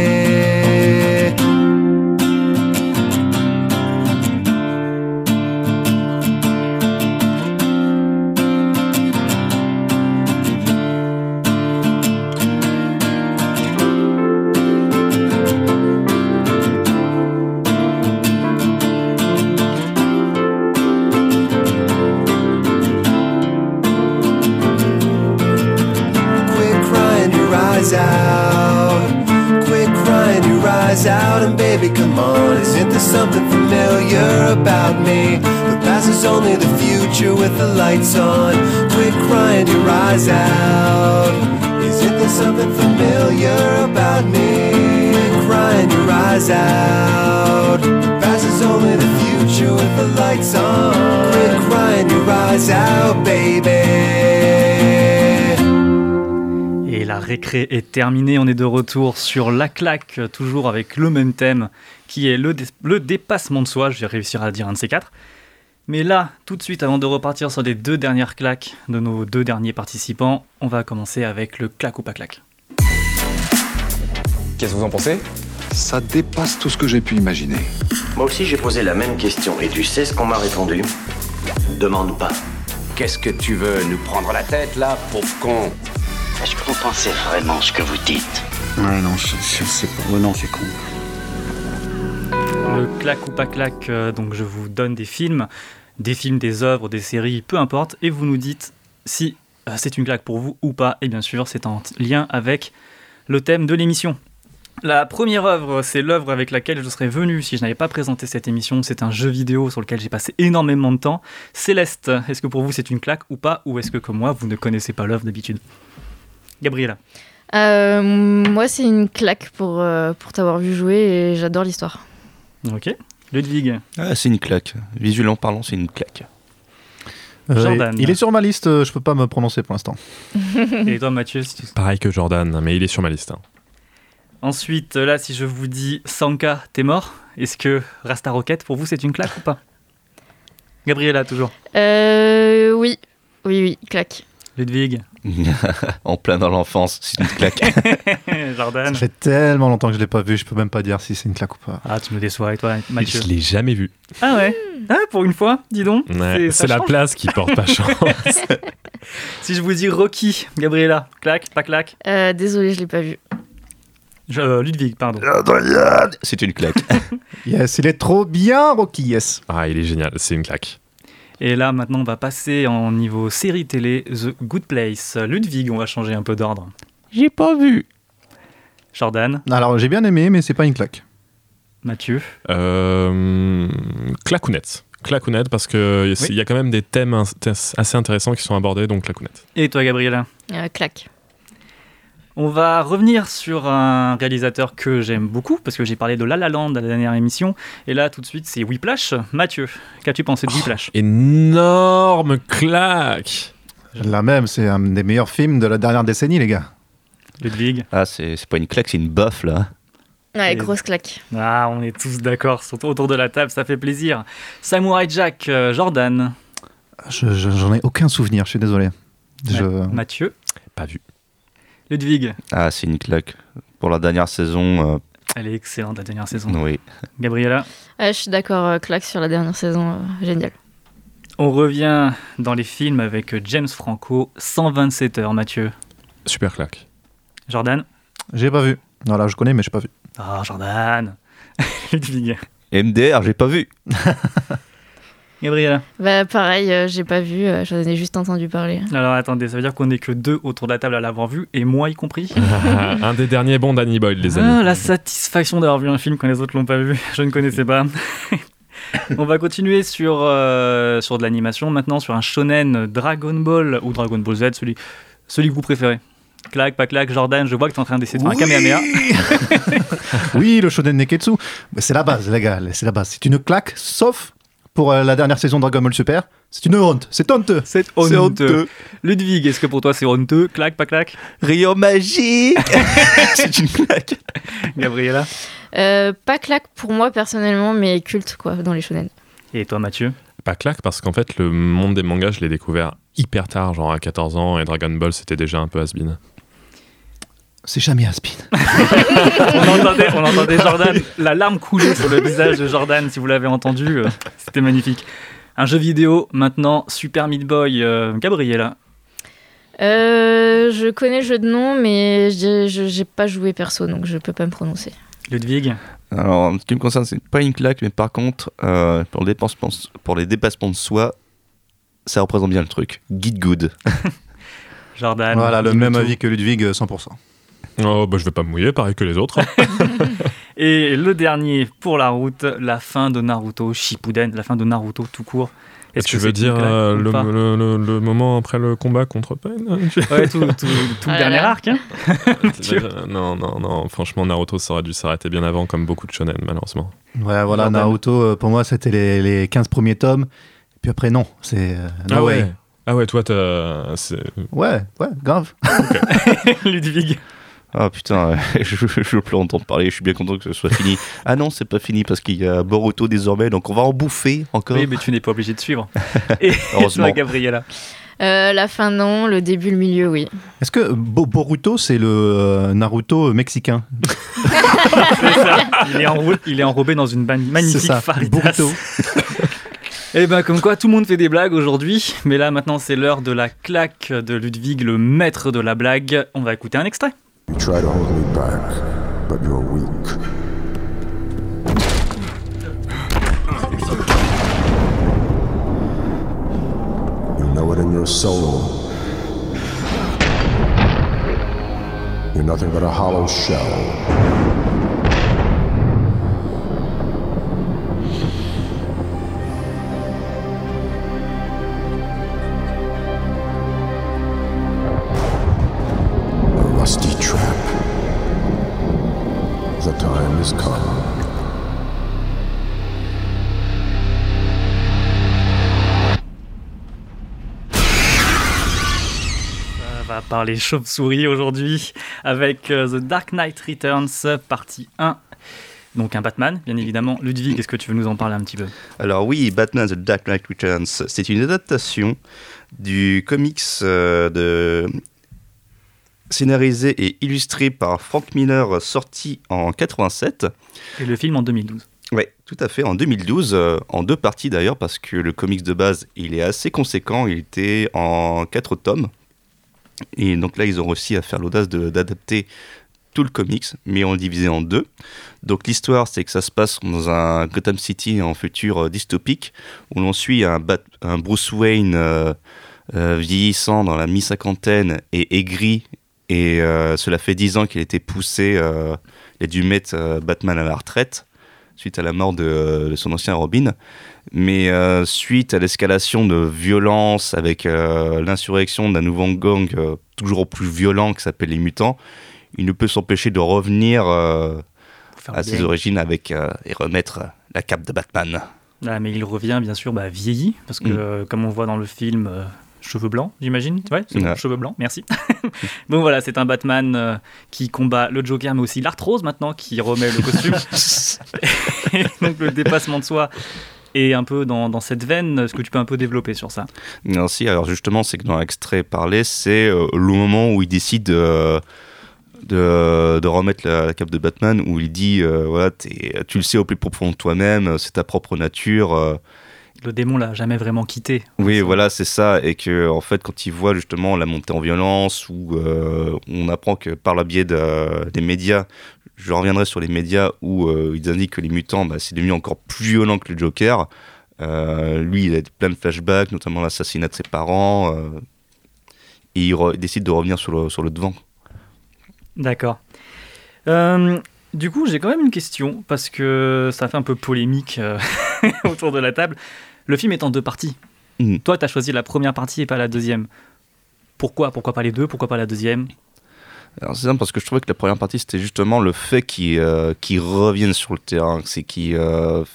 Something familiar about me? The past is only the future with the lights on. Quit crying your eyes out. Isn't there something familiar about me? Quit crying your eyes out. The past is only the future with the lights on. Quit crying your eyes out, baby. Et la récré est terminée, on est de retour sur la claque, toujours avec le même thème, qui est le, dé- le dépassement de soi, je vais réussir à le dire un de ces quatre. Mais là, tout de suite, avant de repartir sur les deux dernières claques de nos deux derniers participants, on va commencer avec le claque ou pas claque. Qu'est-ce que vous en pensez? Ça dépasse tout ce que j'ai pu imaginer. Moi aussi, j'ai posé la même question et tu sais ce qu'on m'a répondu? Demande pas. Qu'est-ce que tu veux Nous prendre la tête, là, pauvre con Est-ce que vous pensez vraiment ce que vous dites Ouais, non, je, je sais pas. Ouais, non, c'est con. Le claque ou pas claque, euh, donc je vous donne des films, des films, des œuvres, des séries, peu importe, et vous nous dites si euh, c'est une claque pour vous ou pas, et bien sûr c'est en lien avec le thème de l'émission. La première œuvre, c'est l'œuvre avec laquelle je serais venu si je n'avais pas présenté cette émission. C'est un jeu vidéo sur lequel j'ai passé énormément de temps. Céleste, est-ce que pour vous c'est une claque ou pas? Ou est-ce que comme moi, vous ne connaissez pas l'œuvre d'habitude? Gabriela Euh, moi, c'est une claque pour, euh, pour t'avoir vu jouer et j'adore l'histoire. Ok. Ludwig Ah, c'est une claque. Visuellement parlant, c'est une claque. Euh, Jordan. il est sur ma liste, je peux pas me prononcer pour l'instant. [LAUGHS] Et toi Mathieu si tu- Pareil que Jordan, mais il est sur ma liste. hein. Ensuite, là, si je vous dis Sanka, t'es mort, est-ce que Rasta Rocket, pour vous, c'est une claque ou pas? Gabriella, toujours. Euh, oui, oui, oui, claque. Ludwig. [LAUGHS] en plein dans l'enfance, c'est une claque. [LAUGHS] Jordan. Ça fait tellement longtemps que je l'ai pas vu, je peux même pas dire si c'est une claque ou pas. Ah, tu me déçois, et toi, Mathieu Je l'ai jamais vu. Ah ouais Ah, pour une fois, dis donc. Ouais, c'est la place qui porte pas [LAUGHS] chance. Si je vous dis Rocky, Gabriella, claque, pas claque? Euh, désolé, je l'ai pas vu. Je- euh, Ludwig, pardon. C'est une claque. [LAUGHS] Yes, il est trop bien, Rocky, yes. Ah, il est génial, c'est une claque. Et là, maintenant, on va passer en niveau série télé, The Good Place. Ludwig, on va changer un peu d'ordre. J'ai pas vu. Jordan, Alors, j'ai bien aimé, mais c'est pas une claque. Mathieu. Euh, clacounette. Clacounette parce que il Oui. y a quand même des thèmes assez intéressants qui sont abordés, donc clacounette. Et toi, Gabriella Euh, claque. On va revenir sur un réalisateur que j'aime beaucoup, parce que j'ai parlé de La La Land à la dernière émission. Et là, tout de suite, c'est Whiplash. Mathieu, qu'as-tu pensé de Whiplash? Énorme claque La même, c'est un des meilleurs films de la dernière décennie, les gars. Ludwig? Ah, c'est c'est pas une claque, c'est une baffe là. Ouais, Et- grosse claque. Ah, on est tous d'accord, surtout autour de la table, ça fait plaisir. Samurai Jack, euh, Jordan, Je- je- J'en ai aucun souvenir, je suis désolé. Je... Mathieu, Pas vu. Ludwig. Ah, c'est une claque. Pour la dernière saison, euh, Elle est excellente, la dernière saison. oui. Gabriella Ouais, je suis d'accord, euh, claque sur la dernière saison, euh, génial. On revient dans les films avec James Franco, 127 heures, Mathieu. Super claque. Jordan J'ai pas vu. Voilà, je connais, mais j'ai pas vu. Ah, Jordan [LAUGHS] Ludwig. MDR, j'ai pas vu. [LAUGHS] Gabriella Bah, pareil, euh, j'ai pas vu, euh, j'en ai juste entendu parler. Alors attendez, ça veut dire qu'on n'est que deux autour de la table à l'avoir vu, et moi y compris [LAUGHS] un des derniers bons Danny Boyle, les amis. Ah, la satisfaction d'avoir vu un film quand les autres l'ont pas vu. [LAUGHS] Je ne connaissais pas. [LAUGHS] On va continuer sur, euh, sur de l'animation, maintenant sur un shonen Dragon Ball ou Dragon Ball Z, celui, celui que vous préférez. Claque, pas claque, Jordan, je vois que tu es en train d'essayer de faire un Kamehameha. oui, le shonen Neketsu. C'est la base, les gars, c'est la base. C'est une claque, sauf pour euh, la dernière saison de Dragon Ball Super. C'est une honte, c'est honteux. C'est honteux. Ludwig, est-ce que pour toi c'est honteux? Claque, pas claque Rayon magique [LAUGHS] C'est une claque. Gabriella? Euh, pas claque pour moi personnellement, mais culte quoi, dans les shonen. Et toi Mathieu? Pas claque parce qu'en fait, le monde des mangas, je l'ai découvert hyper tard, genre à 14 ans, et Dragon Ball, c'était déjà un peu has-been. C'est jamais Aspin. on, entendait, on entendait Jordan, la larme couler sur le visage de Jordan, si vous l'avez entendu, euh, c'était magnifique. Un jeu vidéo maintenant, Super Meat Boy, euh, Gabriella. Euh, je connais le jeu de nom, mais je- j'ai pas joué perso, donc je peux pas me prononcer. Ludwig Alors, en ce qui me concerne, c'est pas une claque, mais par contre, euh, pour, les dépassements, pour les dépassements de soi, ça représente bien le truc. Guide good. [LAUGHS] Jordan. Voilà, le même tout. avis que Ludwig, euh, 100%. Oh, bah je vais pas me mouiller, pareil que les autres. [LAUGHS] Et le dernier pour la route, la fin de Naruto Shippuden, la fin de Naruto tout court. Est-ce tu que veux dire euh, le, le- le- le moment après le combat contre Pain Ouais, tout, tout- tout [LAUGHS] Ah le là dernier là. arc. hein. [LAUGHS] Non, non, non, franchement, Naruto, ça aurait dû s'arrêter bien avant, comme beaucoup de shonen, malheureusement. Ouais, voilà, Jordan. Naruto, euh, pour moi, c'était les, les 15 premiers tomes. Puis après, non. C'est. euh, no ah way. ouais Ah ouais, toi, t'as... c'est- Ouais, ouais, grave. Ludwig. Ah putain, [LAUGHS] je, je, plus entendre parler, je suis bien content que ce soit fini. Ah non, c'est pas fini parce qu'il y a Boruto désormais, donc on va en bouffer encore. Oui, mais tu n'es pas obligé de suivre. [LAUGHS] Et [LAUGHS] Heureusement. Gabriella. Euh, la fin non, le début, le milieu, oui. Est-ce que Bo- Boruto, c'est le euh, Naruto mexicain? C'est ça. Il est, enrou- il est enrobé dans une magnifique C'est ça. Boruto. Et ben comme quoi tout le monde fait des blagues aujourd'hui, mais là maintenant c'est l'heure de la claque de Ludwig, le maître de la blague. On va écouter un extrait. You try to hold me back, but you're weak. You know it in your soul. You're nothing but a hollow shell. The time has come. va parler chauve-souris aujourd'hui avec euh, The Dark Knight Returns, partie 1. Donc un Batman, bien évidemment. Ludwig, est-ce que tu veux nous en parler un petit peu? Alors oui, Batman The Dark Knight Returns, c'est une adaptation du comics euh, de scénarisé et illustré par Frank Miller, sorti en 87. Et le film en 2012. Oui, tout à fait, en 2012, euh, en deux parties d'ailleurs, parce que le comics de base, il est assez conséquent, il était en quatre tomes. Et donc là, ils ont réussi à faire l'audace d'adapter tout le comics, mais on le divisé en deux. Donc l'histoire, c'est que ça se passe dans un Gotham City en futur euh, dystopique, où l'on suit un, Bat- un Bruce Wayne euh, euh, vieillissant dans la mi-cinquantaine et aigri, et euh, cela fait dix ans qu'il a été poussé, euh, il a dû mettre euh, Batman à la retraite, suite à la mort de, de son ancien Robin. Mais euh, suite à l'escalation de violence avec euh, l'insurrection d'un nouveau gang euh, toujours plus violent qui s'appelle les mutants, il ne peut s'empêcher de revenir euh, à ses origines avec, euh, et remettre la cape de Batman. Ah, mais il revient bien sûr bah, vieilli, parce que Mm. euh, comme on voit dans le film, euh, cheveux blancs, j'imagine. Ouais, c'est bon, Ouais. cheveux blancs, merci. [LAUGHS] Donc voilà, c'est un Batman euh, qui combat le Joker, mais aussi l'arthrose maintenant, qui remet le costume. [LAUGHS] Et donc le dépassement de soi est un peu dans, dans cette veine. Est-ce que tu peux un peu développer sur ça? Merci. Alors justement, c'est que dans l'extrait parlé, c'est euh, le moment où il décide euh, de, de remettre la, la cape de Batman, où il dit, euh, voilà, t'es- tu le sais au plus profond de toi-même, c'est ta propre nature. Euh, Le démon l'a jamais vraiment quitté. Oui, voilà, c'est ça. Et que, en fait, quand il voit justement la montée en violence, où euh, on apprend que par le biais de- des médias, je reviendrai sur les médias où euh, ils indiquent que les mutants, bah, c'est devenu encore plus violent que le Joker. Euh, lui, il a plein de flashbacks, notamment l'assassinat de ses parents. euh, et il, décide de revenir sur le, sur le devant. D'accord. Euh, du coup, j'ai quand même une question, parce que ça fait un peu polémique euh, [LAUGHS] autour de la table. Le film est en deux parties. Mm. Toi, tu as choisi la première partie et pas la deuxième. Pourquoi? Pourquoi pas les deux? Pourquoi pas la deuxième? C'est simple parce que je trouvais que la première partie c'était justement le fait qu'ils euh, reviennent sur le terrain, c'est euh,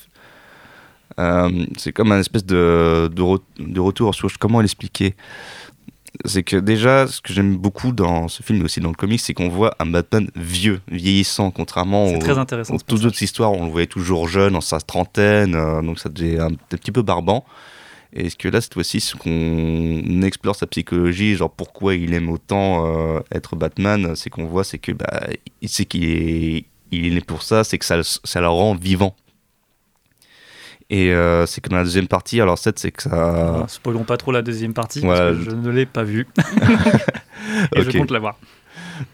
euh, c'est comme un espèce de, de, re- de retour sur comment l'expliquer. C'est que déjà ce que j'aime beaucoup dans ce film et aussi dans le comic, c'est qu'on voit un Batman vieux, vieillissant, contrairement aux, très intéressant, aux ce toutes autres histoires où on le voyait toujours jeune, en sa trentaine, euh, donc ça devient un, un petit peu barbant. Et ce que là, cette fois-ci, c'est qu'on explore sa psychologie, genre pourquoi il aime autant euh, être Batman, c'est qu'on voit, c'est que bah, il sait qu'il est, il est né pour ça, c'est que ça, ça le rend vivant. Et euh, c'est que dans la deuxième partie, alors cette, c'est que ça. Ah, Spoilons pas trop la deuxième partie, Voilà. parce que je ne l'ai pas vue. [LAUGHS] [LAUGHS] et je compte la voir.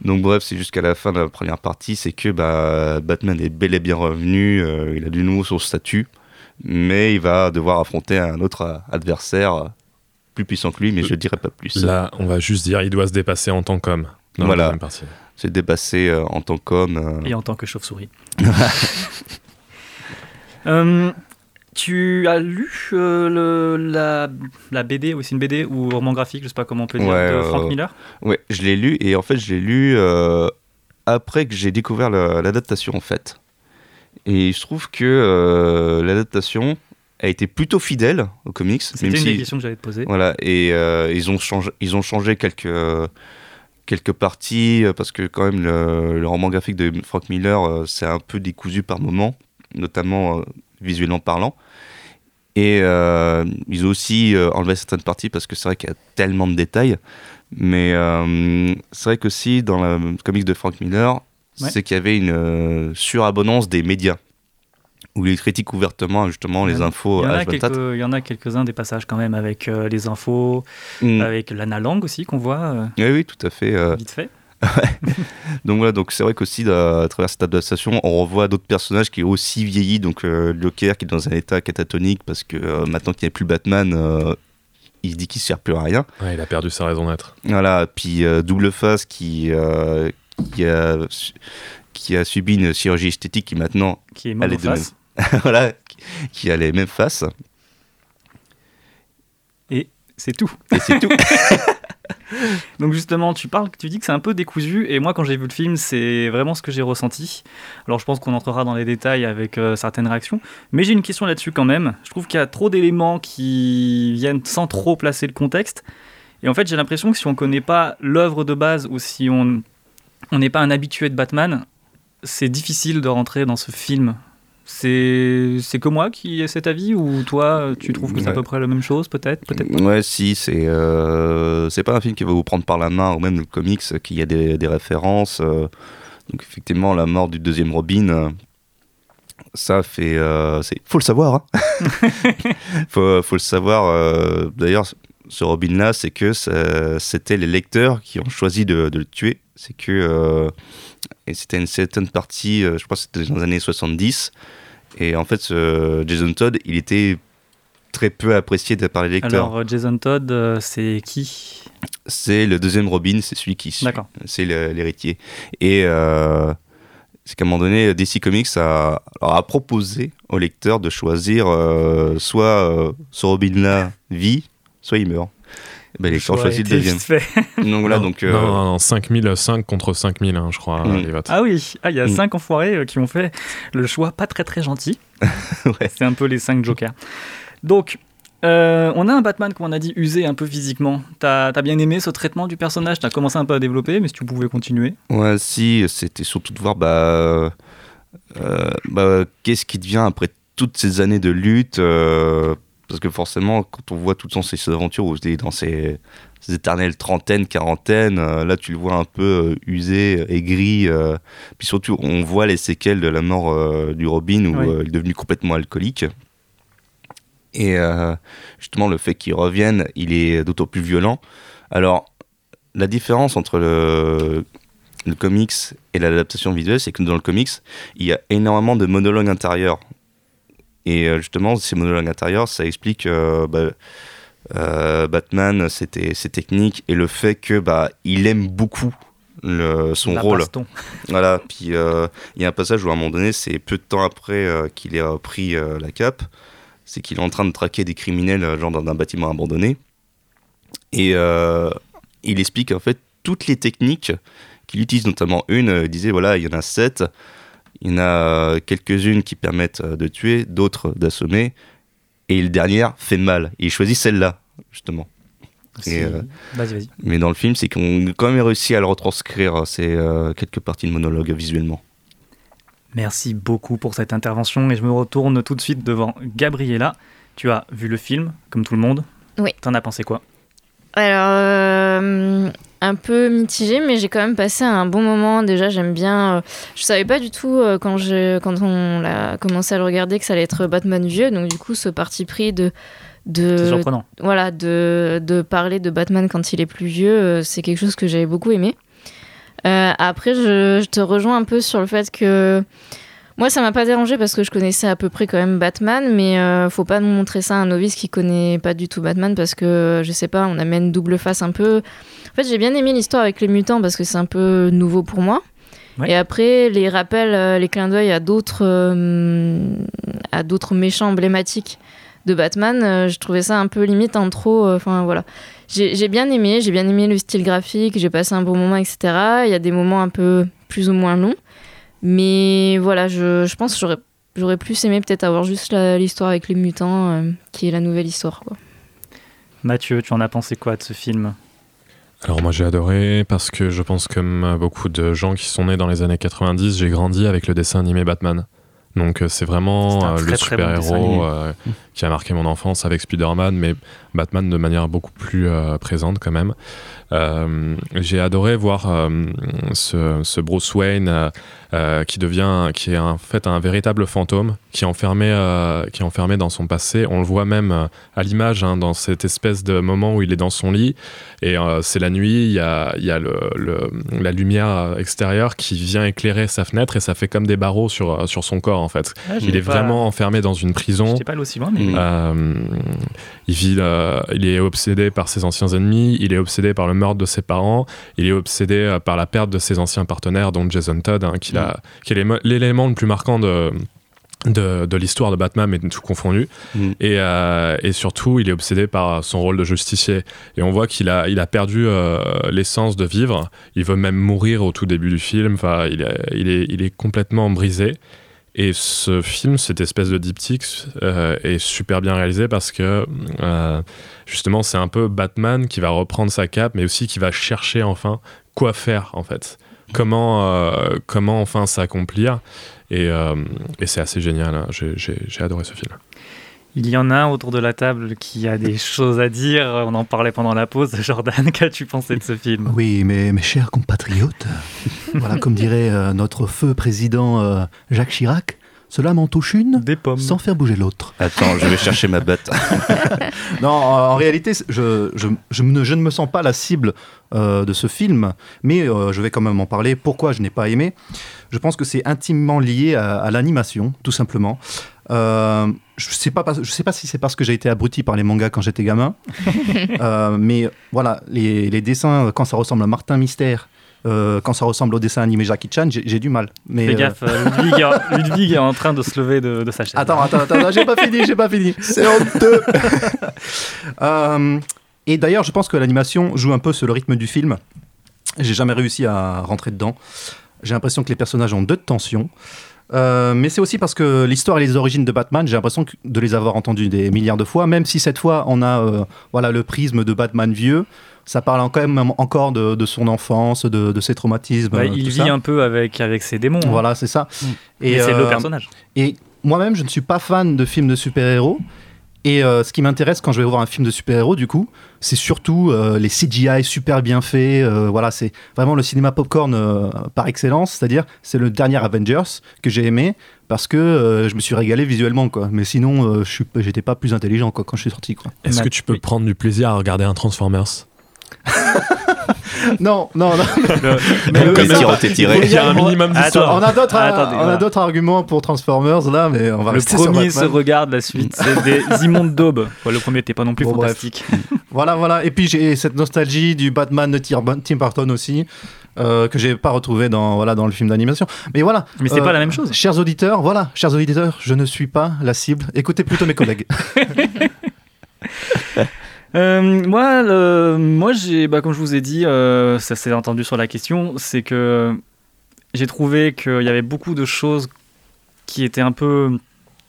Donc bref, c'est jusqu'à la fin de la première partie, c'est que bah, Batman est bel et bien revenu, euh, il a du nouveau son statut, mais il va devoir affronter un autre euh, adversaire plus puissant que lui, mais je dirais pas plus. Là, on va juste dire il doit se dépasser en tant qu'homme. Voilà, c'est dépassé euh, en tant qu'homme. euh. Et en tant que chauve-souris. [LAUGHS] Euh, tu as lu euh, le, la, la BD, ou c'est une BD ou roman graphique, je sais pas comment on peut dire, Ouais, de euh, Frank Miller? Ouais, je l'ai lu et en fait je l'ai lu euh, après que j'ai découvert l'adaptation en fait. Et je trouve que euh, l'adaptation a été plutôt fidèle au comics. C'était une si- des questions que j'allais te poser. Voilà, et euh, ils, ont changé, ils ont changé quelques, quelques parties euh, parce que quand même le, le roman graphique de Frank Miller euh, c'est un peu décousu par moments, notamment euh, visuellement parlant. Et euh, ils ont aussi euh, enlevé certaines parties parce que c'est vrai qu'il y a tellement de détails. Mais euh, c'est vrai qu'aussi dans le comics de Frank Miller, Ouais. c'est qu'il y avait une euh, surabondance des médias. Où il critique ouvertement justement les infos il y en a H24. quelques- Il y en a quelques-uns des passages quand même avec les infos, Mm. avec l'Anna Lang aussi qu'on voit Oui, oui, tout à fait. vite fait. [LAUGHS] Donc voilà, donc c'est vrai qu'aussi à travers cette adaptation, on revoit d'autres personnages qui ont aussi vieilli. Donc euh, Joker qui est dans un état catatonique parce que euh, maintenant qu'il n'y a plus Batman, euh, il se dit qu'il ne sert plus à rien. Ouais, il a perdu sa raison d'être. Voilà, puis euh, Double Face qui, euh, qui, a, su- qui a subi une chirurgie esthétique qui maintenant Qui est a les deux monoface. mêmes- voilà, qui a les mêmes faces. Et c'est tout. Et c'est tout. [LAUGHS] Donc justement, tu parles, tu dis que c'est un peu décousu, et moi quand j'ai vu le film, c'est vraiment ce que j'ai ressenti. Alors je pense qu'on entrera dans les détails avec euh, certaines réactions, mais j'ai une question là-dessus quand même. Je trouve qu'il y a trop d'éléments qui viennent sans trop placer le contexte, Et en fait, j'ai l'impression que si on connaît pas l'œuvre de base ou si on n'est pas un habitué de Batman, c'est difficile de rentrer dans ce film. C'est que moi qui ai cet avis ou toi tu trouves que c'est à peu près la même chose peut-être pas? Ouais, si, c'est euh, c'est pas un film qui va vous prendre par la main, ou même le comics, euh, qu'il y a des, des références. euh. donc, effectivement, la mort du deuxième Robin, ça fait. euh, c'est- faut le savoir, hein. [LAUGHS] [LAUGHS] faut, faut le savoir. D'ailleurs, ce Robin-là, c'est que c'était les lecteurs qui ont choisi de, de le tuer. C'est que. euh, et c'était une certaine partie, euh, je crois que c'était dans les années 70. Et en fait, ce Jason Todd, il était très peu apprécié de par les lecteurs. Alors euh, Jason Todd, euh, c'est qui? C'est le deuxième Robin, c'est celui qui suit. D'accord. C'est l'héritier. Et euh, c'est qu'à un moment donné, DC Comics a, proposé aux lecteurs de choisir euh, soit euh, ce Robin-là vit, soit il meurt. Et ben, les lecteurs ont choix a choisi le deuxième. Donc voilà, Non, donc. euh, non, non, non, 5005 contre 5000, hein, je crois, Mm. les votes. Ah oui, ah, il y a Mm. cinq enfoirés euh, qui ont fait le choix pas très très gentil. [LAUGHS] C'est un peu les cinq jokers. Donc, euh, on a un Batman, comme on a dit, usé un peu physiquement. T'as as bien aimé ce traitement du personnage? T'as commencé un peu à développer, mais si tu pouvais continuer. Ouais, si, c'était surtout de voir bah, euh, bah, qu'est-ce qui devient après toutes ces années de lutte. Parce que forcément, quand on voit toutes ces aventures où il est dans ses éternelles trentaines, quarantaines, euh, là tu le vois un peu euh, usé, aigri. euh, puis surtout, on voit les séquelles de la mort du Robin où Oui. il est devenu complètement alcoolique. Et justement, le fait qu'il revienne, il est d'autant plus violent. Alors, la différence entre le, le comics et l'adaptation visuelle, c'est que dans le comics, il y a énormément de monologues intérieurs. Et euh, justement, ces monologues intérieurs, ça explique euh, bah, euh, Batman, ses, te- ses techniques et le fait que bah, il aime beaucoup le- son La rôle. baston. [LAUGHS] Voilà. Puis euh, il y a un passage où à un moment donné, c'est peu de temps après euh, qu'il ait euh, la cape, c'est qu'il est en train de traquer des criminels genre dans un bâtiment abandonné. Et il explique en fait toutes les techniques qu'il utilise, notamment une, il disait voilà, il y en a sept, il y en a euh, quelques-unes qui permettent euh, de tuer, d'autres d'assommer, et le dernière fait mal. Et il choisit celle-là, justement. Et, euh, Vas-y, vas-y. mais dans le film, c'est qu'on a quand même réussi à le retranscrire, euh, quelques parties de monologue visuellement. Merci beaucoup pour cette intervention et je me retourne tout de suite devant Gabriella. Tu as vu le film, comme tout le monde. Oui. T'en as pensé quoi? Alors, euh, un peu mitigé, mais j'ai quand même passé un bon moment. Déjà, j'aime bien. euh, je savais pas du tout euh, quand, je, quand on a commencé à le regarder que ça allait être Batman vieux. Donc, du coup, ce parti pris de. de. Voilà, de, de parler de Batman quand il est plus vieux, euh, c'est quelque chose que j'avais beaucoup aimé. Après, je, je te rejoins un peu sur le fait que. Moi, ça m'a pas dérangé parce que je connaissais à peu près quand même Batman, mais euh, faut pas montrer ça à un novice qui connaît pas du tout Batman parce que je sais pas, on amène double face un peu. En fait, j'ai bien aimé l'histoire avec les mutants parce que c'est un peu nouveau pour moi. Et après, les rappels, euh, les clins d'œil à d'autres euh, à d'autres méchants emblématiques de Batman, euh, je trouvais ça un peu limite en trop. euh, Enfin voilà, j'ai bien aimé, j'ai bien aimé le style graphique, j'ai passé un bon moment, etc. Il y a des moments un peu plus ou moins longs. Mais voilà, je, je pense que j'aurais, plus aimé peut-être avoir juste l'histoire avec les mutants, qui est la nouvelle histoire. Quoi. Mathieu, tu en as pensé quoi de ce film? Alors moi j'ai adoré parce que je pense comme beaucoup de gens qui sont nés dans les années 90, j'ai grandi avec le dessin animé Batman. Donc euh, c'est vraiment euh, très, le bon super-héros euh, qui a marqué mon enfance avec Spider-Man, mais Batman de manière beaucoup plus euh, présente quand même. Euh, j'ai adoré voir euh, ce, ce Bruce Wayne qui devient, qui est en fait un véritable fantôme, qui est enfermé, qui est enfermé dans son passé. On le voit même à l'image hein, dans cette espèce de moment où il est dans son lit et c'est la nuit. Il y a, il y a le, le- la lumière extérieure qui vient éclairer sa fenêtre et ça fait comme des barreaux sur, sur son corps en fait. Ah, il est pas- vraiment enfermé dans une prison. J'étais pas allé aussi loin, mais. Euh, il, vit, euh, il est obsédé par ses anciens ennemis, il est obsédé par le meurtre de ses parents, il est obsédé euh, par la perte de ses anciens partenaires, dont Jason Todd, hein, qui, a- qui est l'élément le plus marquant de, de, de l'histoire de Batman, mais tout confondu. Et, euh, et surtout, il est obsédé par son rôle de justicier. Et on voit qu'il a, il a perdu euh, l'essence de vivre. Il veut même mourir au tout début du film. Enfin, il, est, il, est, il est complètement brisé. Et ce film, cette espèce de diptyque, euh, est super bien réalisé parce que euh, justement, c'est un peu Batman qui va reprendre sa cape, mais aussi qui va chercher enfin quoi faire en fait. Comment, euh, comment enfin s'accomplir. Et, c'est assez génial. hein. J'ai adoré ce film. Il y en a un autour de la table qui a des [LAUGHS] choses à dire. On en parlait pendant la pause. [LAUGHS] Jordan, qu'as-tu pensé de ce film? Oui, mais mes chers compatriotes, [LAUGHS] voilà, comme dirait euh, notre feu président euh, Jacques Chirac, cela m'en touche une sans faire bouger l'autre. Attends, je vais chercher ma batte. non, en, en réalité, je, je, je ne, je ne me sens pas la cible euh, de ce film, mais euh, je vais quand même en parler. Pourquoi je n'ai pas aimé? Je pense que c'est intimement lié à, à l'animation, tout simplement. Euh, je ne sais, pas je sais pas si c'est parce que j'ai été abruti par les mangas quand j'étais gamin, [LAUGHS] Euh, mais voilà, les, les dessins, quand ça ressemble à Martin Mystère, euh, quand ça ressemble au dessin animé Jackie Chan, j'ai du mal. Mais, Fais euh, gaffe, euh, Ludwig, est- [LAUGHS] Ludwig est en train de se lever de, de sa chaise. Attends, attends, attends, j'ai pas fini, j'ai pas fini. [LAUGHS] C'est honteux. Euh, et d'ailleurs, je pense que l'animation joue un peu sur le rythme du film. J'ai jamais réussi à rentrer dedans. J'ai l'impression que les personnages ont deux tensions. Euh, mais c'est aussi parce que l'histoire et les origines de Batman, j'ai l'impression de les avoir entendues des milliards de fois, même si cette fois on a euh, voilà, le prisme de Batman vieux. Ça parle quand même encore de, de son enfance, de, de ses traumatismes. Bah, euh, il vit ça. un peu avec, avec ses démons. hein. Voilà, c'est ça. Et c'est le personnage. Et moi-même, je ne suis pas fan de films de super-héros. Et euh, ce qui m'intéresse quand je vais voir un film de super-héros, du coup, c'est surtout euh, les CGI super bien faits. euh, voilà, c'est vraiment le cinéma popcorn euh, par excellence. C'est-à-dire, c'est le dernier Avengers que j'ai aimé parce que euh, je me suis régalé visuellement, quoi. Mais sinon, euh, je j'étais pas plus intelligent, quoi, quand je suis sorti, quoi. Est-ce que tu peux prendre du plaisir à regarder un Transformers? [LAUGHS] [LAUGHS] non, non, non. [LAUGHS] Mais le- Comme tiroté tiré. Il y a un minimum d'histoire. On a d'autres, Attendez, on a voilà. d'autres arguments pour Transformers là, mais on va Le rester sur premier se regarde, la suite, c'est des [LAUGHS] immondes daubes. Ouais, le premier n'était pas non plus Bon, fantastique. Voilà, voilà. Et puis j'ai cette nostalgie du Batman de Tim Tim Burton aussi. euh, que j'ai pas retrouvé dans voilà dans le film d'animation mais voilà Mais c'est Euh, pas la même chose. chers auditeurs voilà chers auditeurs je ne suis pas la cible écoutez plutôt mes collègues Euh, moi, moi bah, comme je vous ai dit, euh, ça s'est entendu sur la question, c'est que j'ai trouvé qu'il y avait beaucoup de choses qui étaient un peu,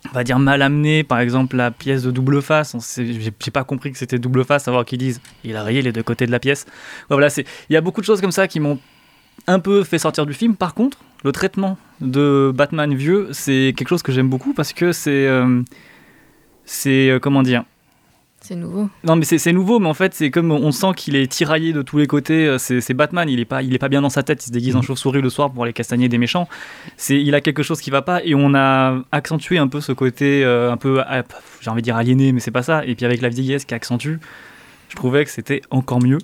on va dire, mal amenées. Par exemple, la pièce de double face, j'ai pas compris que c'était double face, savoir qu'ils disent il a rayé les deux côtés de la pièce. Voilà, il y a beaucoup de choses comme ça qui m'ont un peu fait sortir du film. Par contre, le traitement de Batman vieux, c'est quelque chose que j'aime beaucoup parce que c'est, euh, c'est comment dire. C'est nouveau. Non, mais c'est c'est nouveau, mais en fait, c'est comme on sent qu'il est tiraillé de tous les côtés. euh, C'est Batman, il est, pas, il est pas bien dans sa tête, il se déguise en chauve-souris le soir pour aller castagner des méchants. C'est Il a quelque chose qui va pas, et on a accentué un peu ce côté euh, un peu, ah, j'ai envie de dire aliéné, mais c'est pas ça. Et puis avec la vieillesse qui accentue, je trouvais que c'était encore mieux.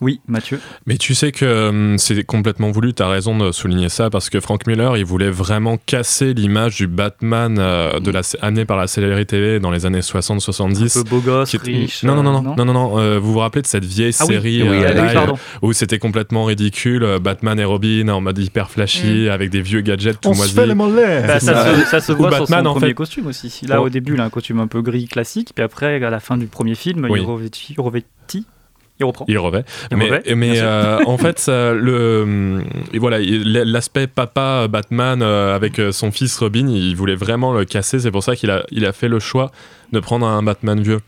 Oui, Mathieu. Mais tu sais que hum, c'est complètement voulu, tu as raison de souligner ça, parce que Frank Miller, il voulait vraiment casser l'image du Batman euh, de la, amené par la série télé dans les années 60-70. Un peu beau gosse, est- riche, Non, non, non, euh, non, non, non, non, euh, vous vous rappelez de cette vieille Ah série oui, euh, oui, live pardon. où c'était complètement ridicule, Batman et Robin en mode hyper flashy, avec des vieux gadgets tout On se fait les mollets. Bah, ça, se, ça se Ou voit sur Batman, son en premier fait. costume aussi. Là, Oh. au début, il a un costume un peu gris classique, puis après, à la fin du premier film, Oui. il revêtit, il reprend. Il revêt. Il mais revêt, euh, en fait, ça, le, et voilà, il- l'aspect papa Batman euh, avec euh, son fils Robin, il voulait vraiment le casser. C'est pour ça qu'il a, il a fait le choix de prendre un Batman vieux.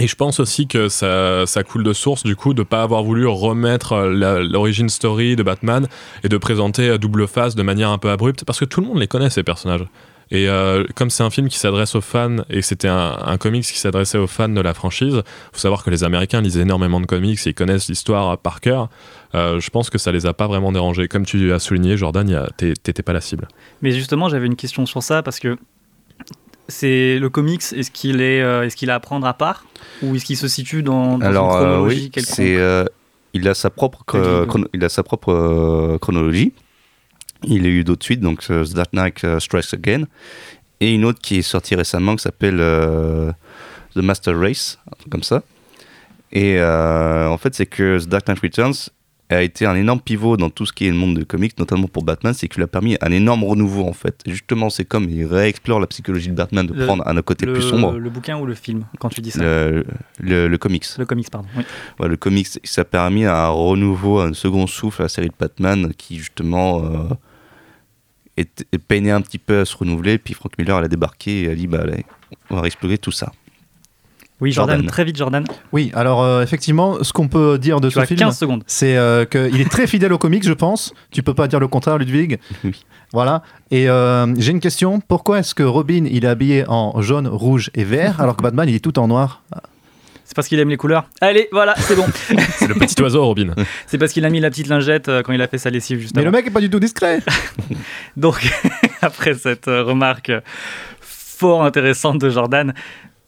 Et je pense aussi que ça, ça coule de source du coup de pas avoir voulu remettre euh, l'origine story de Batman et de présenter euh, double face de manière un peu abrupte parce que tout le monde les connaît ces personnages. Et euh, comme c'est un film qui s'adresse aux fans et c'était un, un comics qui s'adressait aux fans de la franchise, faut savoir que les Américains lisent énormément de comics et ils connaissent l'histoire par cœur. Euh, je pense que ça les a pas vraiment dérangés. Comme tu as souligné, Jordan, t'étais pas la cible. Mais justement, j'avais une question sur ça parce que c'est le comics. Est-ce qu'il est, euh, est-ce qu'il a à prendre à part? Ou est-ce qu'il se situe dans, dans Alors une euh, chronologie oui, quelconque? c'est euh, il a sa propre Que dit- chro- chrono- il a sa propre euh, chronologie. Il a eu d'autres suites donc The Dark Knight euh, Strikes Again et une autre qui est sortie récemment qui s'appelle euh, The Master Race, un truc comme ça. Et euh, en fait, c'est que The Dark Knight Returns a été un énorme pivot dans tout ce qui est le monde de comics, notamment pour Batman, c'est qu'il a permis un énorme renouveau en fait. Justement, c'est comme il réexplore la psychologie de Batman de Le- prendre un côté le, plus sombre. Le bouquin ou le film quand tu dis ça Le, le, le comics. Le comics, pardon. Oui. Ouais, le comics, ça a permis un renouveau, un second souffle à la série de Batman qui justement euh, est- est peiné un petit peu à se renouveler. Puis Frank Miller, elle a débarqué et a dit bah, allez, on va explorer tout ça. Oui, Jordan, Jordan. très vite, Jordan. Oui, alors euh, effectivement, ce qu'on peut dire de Tu ce as film, 15 secondes. c'est euh, qu'il est très fidèle aux comics, je pense. Tu peux pas dire le contraire, Ludwig. [LAUGHS] Voilà. Et euh, j'ai une question. Pourquoi est-ce que Robin il est habillé en jaune, rouge et vert, alors que Batman il est tout en noir? C'est parce qu'il aime les couleurs. Allez, voilà, c'est bon. [LAUGHS] C'est le petit oiseau, Robin. [LAUGHS] c'est parce qu'il a mis la petite lingette euh, quand il a fait sa lessive juste Mais le mec est pas du tout discret. [LAUGHS] Donc, après cette euh, remarque fort intéressante de Jordan,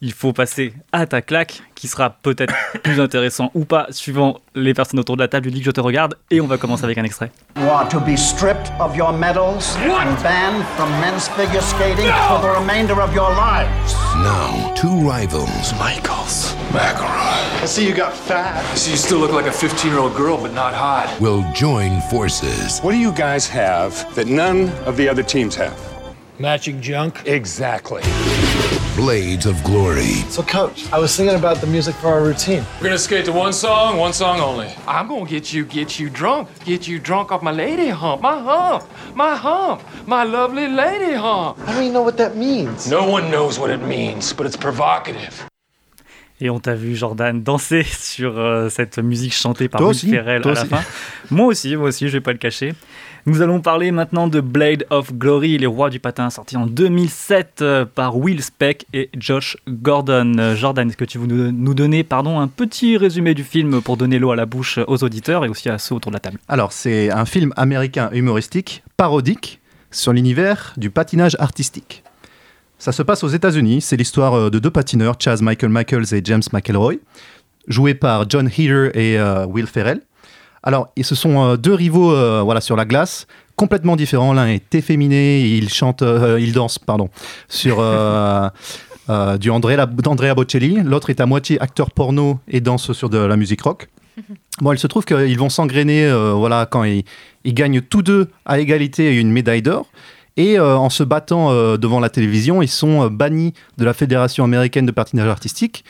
il faut passer à ta claque, qui sera peut-être [COUGHS] plus intéressant ou pas, suivant les personnes autour de la table. Dit que je te regarde, et on va commencer avec un extrait. Want to be stripped of your medals and banned from men's figure skating for the remainder of your lives. Now, two rivals, Michaels, McElroy, I see you got fat. I see you still look like a 15 year old girl, but not hot. will join forces. What do you guys have that none of the other teams have? Matching junk? Exactly. Blades of Glory. So, coach, I was thinking about the music for our routine. We're gonna skate to one song, one song only. I'm gonna get you, get you drunk. Get you drunk off my lady hump. My hump. My hump. My lovely lady hump. I don't even know what that means. No one knows what it means, but it's provocative. Et on t'a vu, Jordan, danser sur euh, cette musique chantée par Will Ferrell à la fin. Moi aussi, moi aussi, je vais pas le cacher. Nous allons parler maintenant de Blade of Glory, les rois du patin, sorti en 2007 euh, par Will Speck et Josh Gordon. Euh, Jordan, est-ce que tu veux nous donner pardon, un petit résumé du film pour donner l'eau à la bouche aux auditeurs et aussi à ceux autour de la table? Alors, c'est un film américain humoristique, parodique, sur l'univers du patinage artistique. Ça se passe aux États-Unis. C'est l'histoire euh, de deux patineurs, Chaz Michael Michaels et James McElroy, joués par John Heater et Will Ferrell. Alors, et ce sont euh, deux rivaux euh, voilà, sur la glace, complètement différents. L'un est efféminé, il chante, euh, il danse, pardon, sur [LAUGHS] du Andrea, d'Andrea Bocelli. L'autre est à moitié acteur porno et danse sur de la musique rock. [LAUGHS] Bon, il se trouve qu'ils vont s'engrainer voilà, quand ils, ils gagnent tous deux à égalité une médaille d'or. Et en se battant devant la télévision, ils sont bannis de la Fédération américaine de patinage artistique.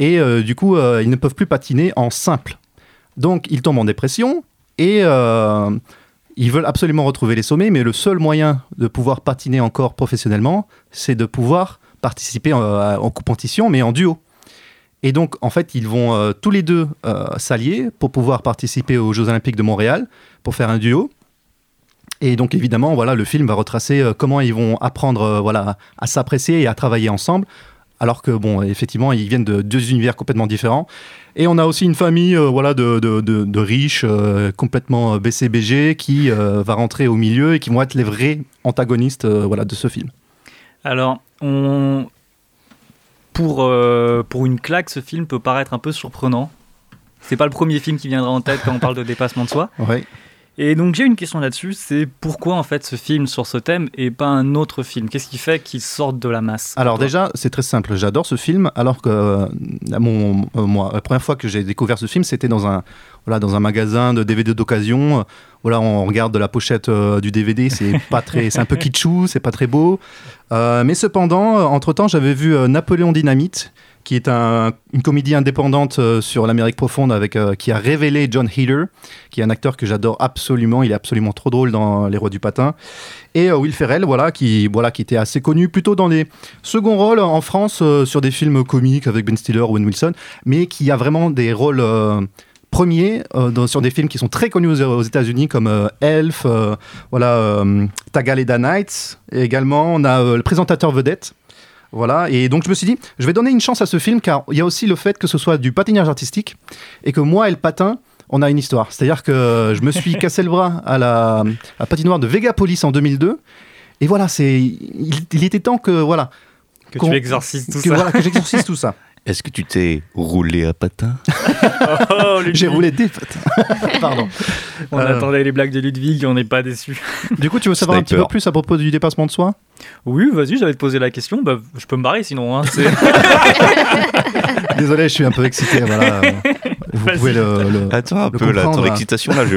Et du coup, ils ne peuvent plus patiner en simple. Donc, ils tombent en dépression et euh, ils veulent absolument retrouver les sommets. Mais le seul moyen de pouvoir patiner encore professionnellement, c'est de pouvoir participer euh, en compétition, mais en duo. Et donc, en fait, ils vont euh, tous les deux s'allier pour pouvoir participer aux Jeux Olympiques de Montréal, pour faire un duo. Et donc, évidemment, voilà, le film va retracer comment ils vont apprendre voilà, à s'apprécier et à travailler ensemble. Alors que, bon, effectivement, ils viennent de deux univers complètement différents. Et on a aussi une famille euh, voilà, de, de- de- de riches, euh, complètement euh, BCBG, qui euh, va rentrer au milieu et qui vont être les vrais antagonistes voilà, de ce film. Alors, on... pour, pour une claque, ce film peut paraître un peu surprenant. C'est pas le premier film qui viendra en tête quand on parle de [LAUGHS] dépassement de soi. Ouais. Et donc j'ai une question là-dessus, c'est pourquoi en fait ce film sur ce thème et pas un autre film? Qu'est-ce qui fait qu'il sorte de la masse? Alors déjà, c'est très simple. J'adore ce film, alors que euh, mon, euh, moi, la première fois que j'ai découvert ce film, c'était dans un, voilà, dans un magasin de DVD d'occasion. Euh, Voilà, on regarde de la pochette euh, du DVD, c'est [LAUGHS] pas très, c'est un peu kitschou, c'est pas très beau. Euh, mais cependant, entre temps, j'avais vu Napoléon Dynamite, qui est un- une comédie indépendante euh, sur l'Amérique profonde, avec euh, qui a révélé John Heater, qui est un acteur que j'adore absolument. Il est absolument trop drôle dans Les Rois du patin. Et euh, Will Ferrell, voilà, qui, voilà, qui était assez connu plutôt dans des seconds rôles en France sur des films comiques avec Ben Stiller, Owen Wilson, mais qui a vraiment des rôles premiers euh, dans- sur des films qui sont très connus aux, aux États-Unis comme euh, Elf, euh, voilà, euh, Tagaleda Nights. Et également, on a euh, le présentateur vedette. Voilà, et donc je me suis dit, je vais donner une chance à ce film car il y a aussi le fait que ce soit du patinage artistique et que moi et le patin, on a une histoire. C'est-à-dire que je me suis [LAUGHS] cassé le bras à la, à la patinoire de Vegapolis en 2002 et voilà, c'est il, il était temps que voilà Que qu'on- tu exorcises tout que, ça. voilà, que j'exorcise [LAUGHS] tout ça. Est-ce que tu t'es roulé à patin [LAUGHS] Oh. J'ai roulé des patins. [LAUGHS] Pardon. On Euh, attendait les blagues de Ludwig on n'est pas déçus. Du coup, tu veux savoir un petit peu plus à propos du dépassement de soi Oui, vas-y, j'allais te poser la question. Bah, je peux me barrer sinon. hein, c'est- [LAUGHS] Désolé, je suis un peu excité. Voilà. Vous Vas-y. pouvez le, le- Attends un le peu là, ton excitation là, je.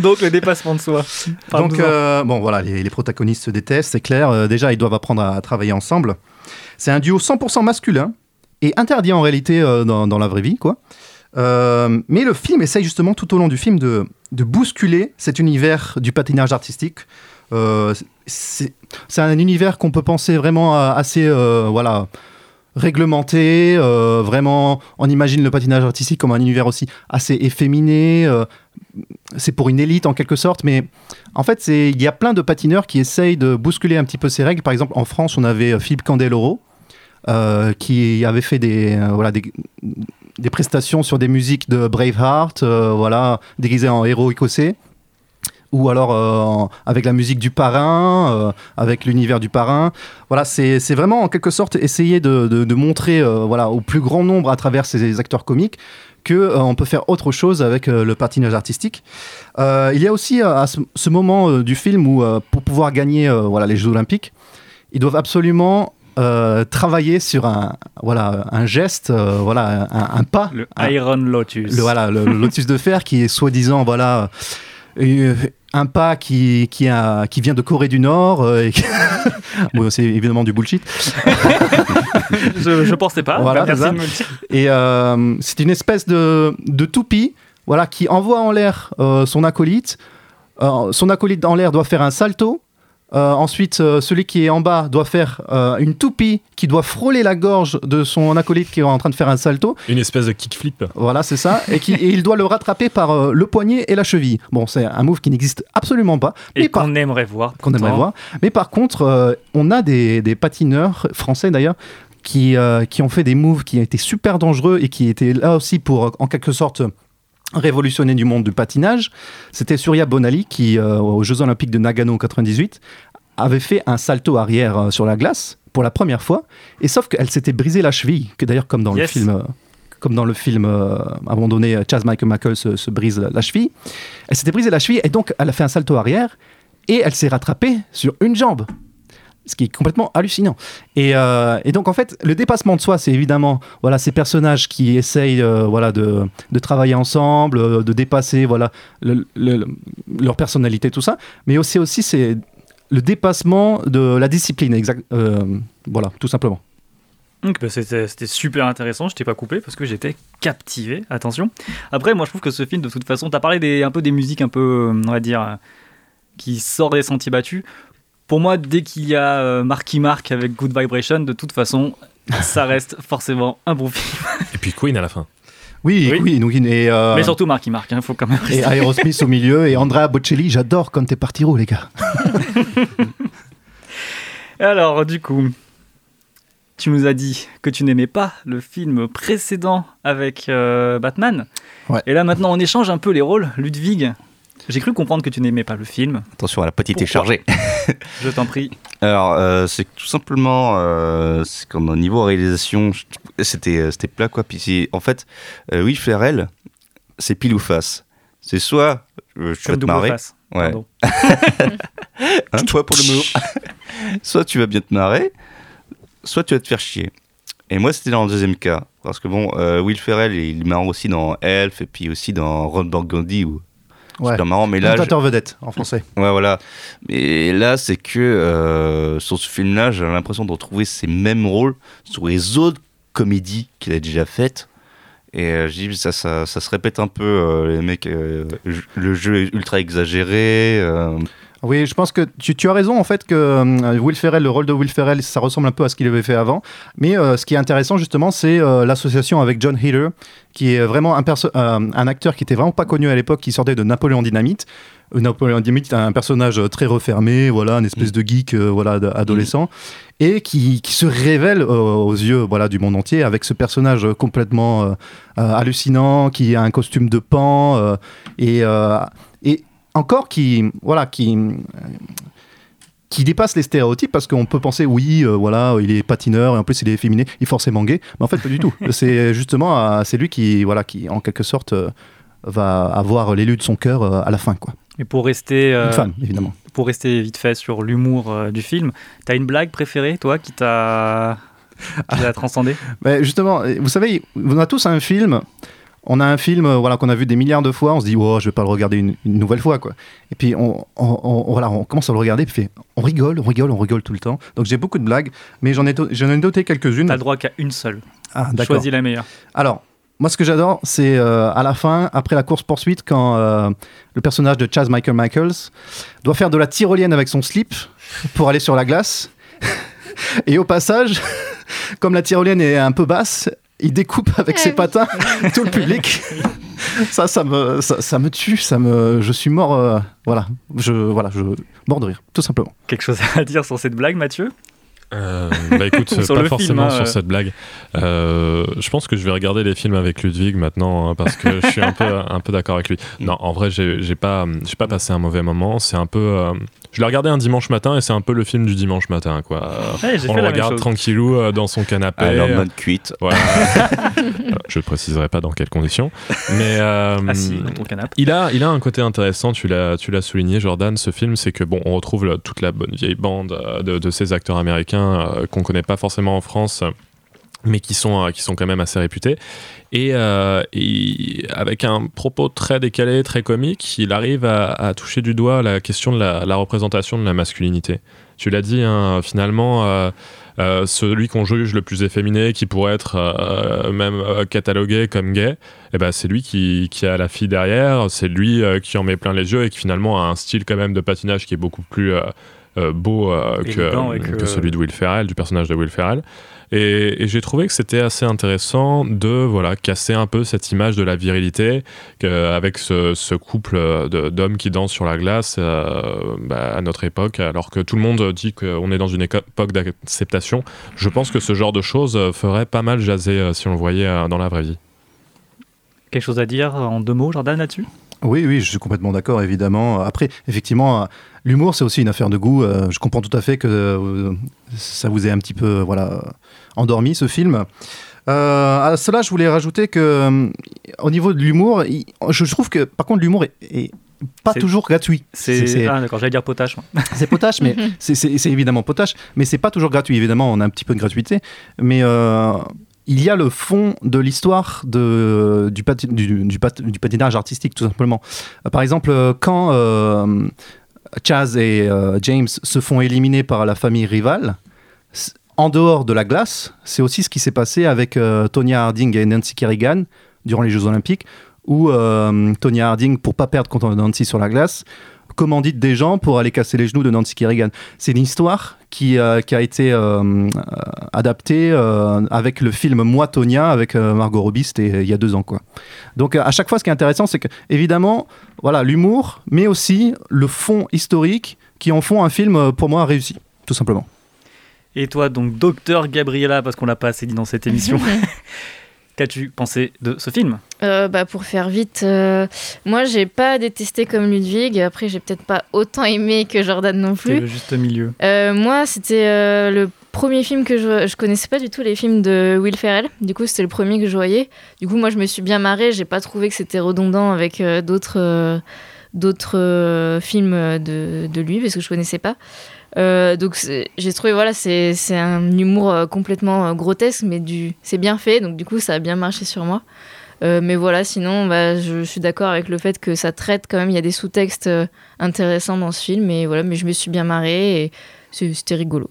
Donc le dépassement de soi. Donc, euh, bon, voilà, les, les protagonistes se détestent, c'est clair. Euh, déjà, ils doivent apprendre à, travailler ensemble. C'est un duo 100% masculin interdit en réalité euh, dans, la vraie vie, quoi. Euh, mais le film essaye justement tout au long du film de, bousculer cet univers du patinage artistique Euh, c'est un univers qu'on peut penser vraiment assez voilà réglementé. vraiment, on imagine le patinage artistique comme un univers aussi assez efféminé. c'est pour une élite en quelque sorte, mais en fait, il y a plein de patineurs qui essayent de bousculer un petit peu ces règles. Par exemple, en France, on avait Philippe Candeloro euh, qui avait fait des, euh, voilà, des, prestations sur des musiques de Braveheart, euh, voilà, déguisé en héros écossais. Ou alors euh, avec la musique du parrain, euh, avec l'univers du parrain. Voilà, c'est vraiment en quelque sorte essayer de, de- montrer euh, voilà, au plus grand nombre à travers ces acteurs comiques qu'on peut faire autre chose avec euh, le patinage artistique. Euh, il y a aussi euh, à ce, ce moment euh, du film où, euh, pour pouvoir gagner euh, voilà, les Jeux Olympiques, ils doivent absolument euh, travailler sur un, voilà, un geste, euh, voilà, un, un pas. Le un- Iron Lotus. le, voilà, le, le [LAUGHS] lotus de fer qui est soi-disant voilà, euh, un pas qui, qui, a, qui vient de Corée du Nord. et qui- [LAUGHS] Bon, c'est évidemment du bullshit. [LAUGHS] je, je pensais pas. Voilà, dire. Et c'est une espèce de, de toupie voilà, qui envoie en l'air son acolyte. Son acolyte en l'air doit faire un salto. Euh, ensuite, euh, celui qui est en bas doit faire euh, une toupie qui doit frôler la gorge de son acolyte qui est en train de faire un salto. Une espèce de kickflip. Voilà, c'est ça. Et, qui, et il doit le rattraper par euh, le poignet et la cheville. Bon, c'est un move qui n'existe absolument pas. Et qu'on aimerait voir. qu'on aimerait voir. Mais par contre, euh, on a des, des patineurs français d'ailleurs qui, euh, qui ont fait des moves qui étaient super dangereux et qui étaient là aussi pour, en quelque sorte, révolutionner du monde du patinage. C'était Surya Bonali qui, euh, aux Jeux Olympiques de Nagano en 98, avait fait un salto arrière euh, sur la glace pour la première fois. Et sauf qu'elle s'était brisé la cheville, que d'ailleurs comme dans le film. euh, comme dans le film, euh, à un moment donné, Chaz Michael Michael se, se brise la, la cheville. Elle s'était brisé la cheville et donc elle a fait un salto arrière et elle s'est rattrapée sur une jambe. Ce qui est complètement hallucinant. Et, euh, et donc, en fait, le dépassement de soi, c'est évidemment voilà, ces personnages qui essayent euh, voilà, de, travailler ensemble, euh, de dépasser voilà, le- le- le- leur personnalité, tout ça. Mais aussi, aussi c'est le dépassement de la discipline, voilà, tout simplement. Bah, c'était super intéressant, je t'ai pas coupé parce que j'étais captivé, attention. Après, moi je trouve que ce film, de toute façon, t'as parlé des, un peu des musiques un peu, on va dire, qui sortent des sentiers battus. Pour moi, dès qu'il y a euh, Marky Mark avec Good Vibration, de toute façon, ça [LAUGHS] reste forcément un bon film. Et puis Queen à la fin. Oui, oui, donc, et, euh, Mais surtout Marky Mark, il faut quand même et rester. Aerosmith au milieu, et Andrea Bocelli, j'adore comme t'es parti roux, les gars. [LAUGHS] Alors, du coup, tu nous as dit que tu n'aimais pas le film précédent avec euh, Batman. Et là, maintenant, on échange un peu les rôles. Ludwig, j'ai cru comprendre que tu n'aimais pas le film. Attention, la petite Pourquoi chargée. [LAUGHS] Je t'en prie. Alors, euh, c'est tout simplement, euh, c'est comme au niveau réalisation, c'était euh, c'était plat quoi. Puis en fait, euh, Will Ferrell, c'est pile ou face. C'est soit euh, tu Comme vas te marrer, face. ouais, un [LAUGHS] toi pour le mot. [LAUGHS] soit tu vas bien te marrer, soit tu vas te faire chier. Et moi, c'était dans le deuxième cas, parce que bon, Will Ferrell, il est marrant aussi dans Elf et puis aussi dans Ron Burgundy où Ouais. c'est marrant, mais là, je- vedette, en français. [LAUGHS] Ouais, voilà. Mais là, c'est que euh, sur ce film-là, j'ai l'impression de retrouver ces mêmes rôles sur les autres comédies qu'il a déjà faites. Et euh, je dis, ça, ça, ça se répète un peu, euh, les mecs, euh, le jeu est ultra exagéré. Oui, je pense que tu, tu as raison en fait que euh, Will Ferrell, le rôle de Will Ferrell, ça ressemble un peu à ce qu'il avait fait avant. Mais euh, ce qui est intéressant justement, c'est euh, l'association avec John Heater, qui est vraiment un, acteur qui était vraiment pas connu à l'époque, qui sortait de Napoléon Dynamite. Napoléon Dynamite, un personnage très refermé, voilà, une espèce de geek, voilà, adolescent, et qui, qui se révèle euh, aux yeux, voilà, du monde entier avec ce personnage complètement euh, hallucinant, qui a un costume de pan euh, et encore qui voilà qui qui dépasse les stéréotypes parce qu'on peut penser oui euh, voilà il est patineur et en plus il est efféminé il est forcément gay mais en fait pas du tout [LAUGHS] c'est justement euh, c'est lui qui voilà qui en quelque sorte euh, va avoir l'élu de son cœur euh, à la fin quoi Et pour rester. euh, une femme évidemment Pour rester vite fait sur l'humour euh, du film, t'as une blague préférée, toi, qui t'a qui t'a transcendé? Mais justement, vous savez, on a tous un film. On a un film euh, voilà, qu'on a vu des milliards de fois. On se dit, oh, je vais pas le regarder une, une nouvelle fois. Quoi. Et puis, on, on- on- voilà, on commence à le regarder. Puis fait, on rigole, on rigole, on rigole tout le temps. Donc, j'ai beaucoup de blagues. Mais j'en ai, j'en ai noté quelques-unes. T'as le droit qu'à une seule. Ah, d'accord. Choisis la meilleure. Alors, moi, ce que j'adore, c'est euh, à la fin, après la course-poursuite, quand euh, le personnage de Chaz Michael Michaels doit faire de la tyrolienne avec son slip pour aller sur la glace. [LAUGHS] Et au passage, [LAUGHS] comme la tyrolienne est un peu basse, il découpe avec ses patins [LAUGHS] tout le public. ça, ça me, ça, ça me tue. Ça me, je suis mort. euh, voilà, je, voilà, je mort de rire, tout simplement. Quelque chose à dire sur cette blague, Mathieu? Euh, bah écoute, [LAUGHS] pas film, forcément hein, sur euh. cette blague. Euh, je pense que je vais regarder les films avec Ludwig maintenant hein, parce que je suis un peu, un peu d'accord avec lui. Non, en vrai, j'ai pas, j'ai pas passé un mauvais moment. C'est un peu. euh, je l'ai regardé un dimanche matin et c'est un peu le film du dimanche matin, quoi. Ouais, On fait le regarde tranquillou euh, dans son canapé. Alors, mode cuite. Voilà. [LAUGHS] je ne préciserai pas dans quelles conditions. Mais euh, Assis dans ton canapé. il a, il a un côté intéressant, tu l'as, tu l'as souligné, Jordan, ce film, c'est que bon, on retrouve toute la bonne vieille bande euh, de, de ces acteurs américains euh, qu'on connaît pas forcément en France, euh, mais qui sont, euh, qui sont quand même assez réputés. Et, euh, et avec un propos très décalé, très comique, il arrive à, à toucher du doigt la question de la, la représentation de la masculinité. Tu l'as dit, hein, finalement. euh, euh, celui qu'on juge le plus efféminé, qui pourrait être euh, même catalogué comme gay, eh ben, c'est lui qui, qui a la fille derrière, c'est lui qui en met plein les yeux et qui finalement a un style quand même de patinage qui est beaucoup plus beau que que- celui de Will Ferrell, du personnage de Will Ferrell. Et, j'ai trouvé que c'était assez intéressant de voilà casser un peu cette image de la virilité avec ce, couple d'hommes qui dansent sur la glace euh, bah, à notre époque, alors que tout le monde dit qu'on est dans une époque d'acceptation. Je pense que ce genre de choses ferait pas mal jaser euh, si on le voyait euh, dans la vraie vie. Quelque chose à dire en deux mots, Jordan, là-dessus? Oui, oui, je suis complètement d'accord, évidemment. Après, effectivement, l'humour, c'est aussi une affaire de goût. Euh, Je comprends tout à fait que euh, ça vous ait un petit peu euh, voilà, endormi, ce film. Euh, à cela, je voulais rajouter que, au niveau de l'humour, je trouve que, par contre, l'humour est, est pas C'est- toujours gratuit. C'est ah d'accord, j'allais dire potache. moi. [LAUGHS] C'est potache, mais c'est- c'est c'est évidemment potache, mais c'est pas toujours gratuit. Évidemment, on a un petit peu de gratuité, mais euh, il y a le fond de l'histoire du, pati- du, du pat- du patinage artistique, tout simplement. Euh, Par exemple, euh, quand euh, Chaz et James se font éliminer par la famille rivale, en dehors de la glace, c'est aussi ce qui s'est passé avec euh, Tonya Harding et Nancy Kerrigan durant les Jeux Olympiques, où Tonya Harding, pour pas perdre contre Nancy sur la glace, commandite des gens pour aller casser les genoux de Nancy Kerrigan. C'est une histoire qui, euh, qui a été euh, euh, adaptée euh, avec le film Moi Tonya avec euh, Margot Robbie, c'était il y a deux ans quoi. Donc à chaque fois, ce qui est intéressant, c'est que évidemment, voilà l'humour, mais aussi le fond historique qui en font un film pour moi réussi, tout simplement. Et toi, donc, docteur Gabriella, parce qu'on l'a pas assez dit dans cette émission, [LAUGHS] qu'as-tu pensé de ce film? Euh, bah, pour faire vite, euh, moi j'ai pas détesté comme Ludwig. Après, j'ai peut-être pas autant aimé que Jordan non plus. le juste milieu. Euh, moi, c'était euh, le premier film que je, je connaissais pas du tout les films de Will Ferrell. Du coup, c'était le premier que je voyais. Du coup, moi, je me suis bien marrée. J'ai pas trouvé que c'était redondant avec d'autres d'autres films de, de lui parce que je connaissais pas. Euh, donc j'ai trouvé voilà c'est c'est un humour euh, complètement euh, grotesque mais du c'est bien fait donc du coup ça a bien marché sur moi. Euh, mais voilà, sinon, bah, je suis d'accord avec le fait que ça traite quand même, il y a des sous-textes intéressants dans ce film, et voilà, mais je me suis bien marrée et c'est- c'était rigolo.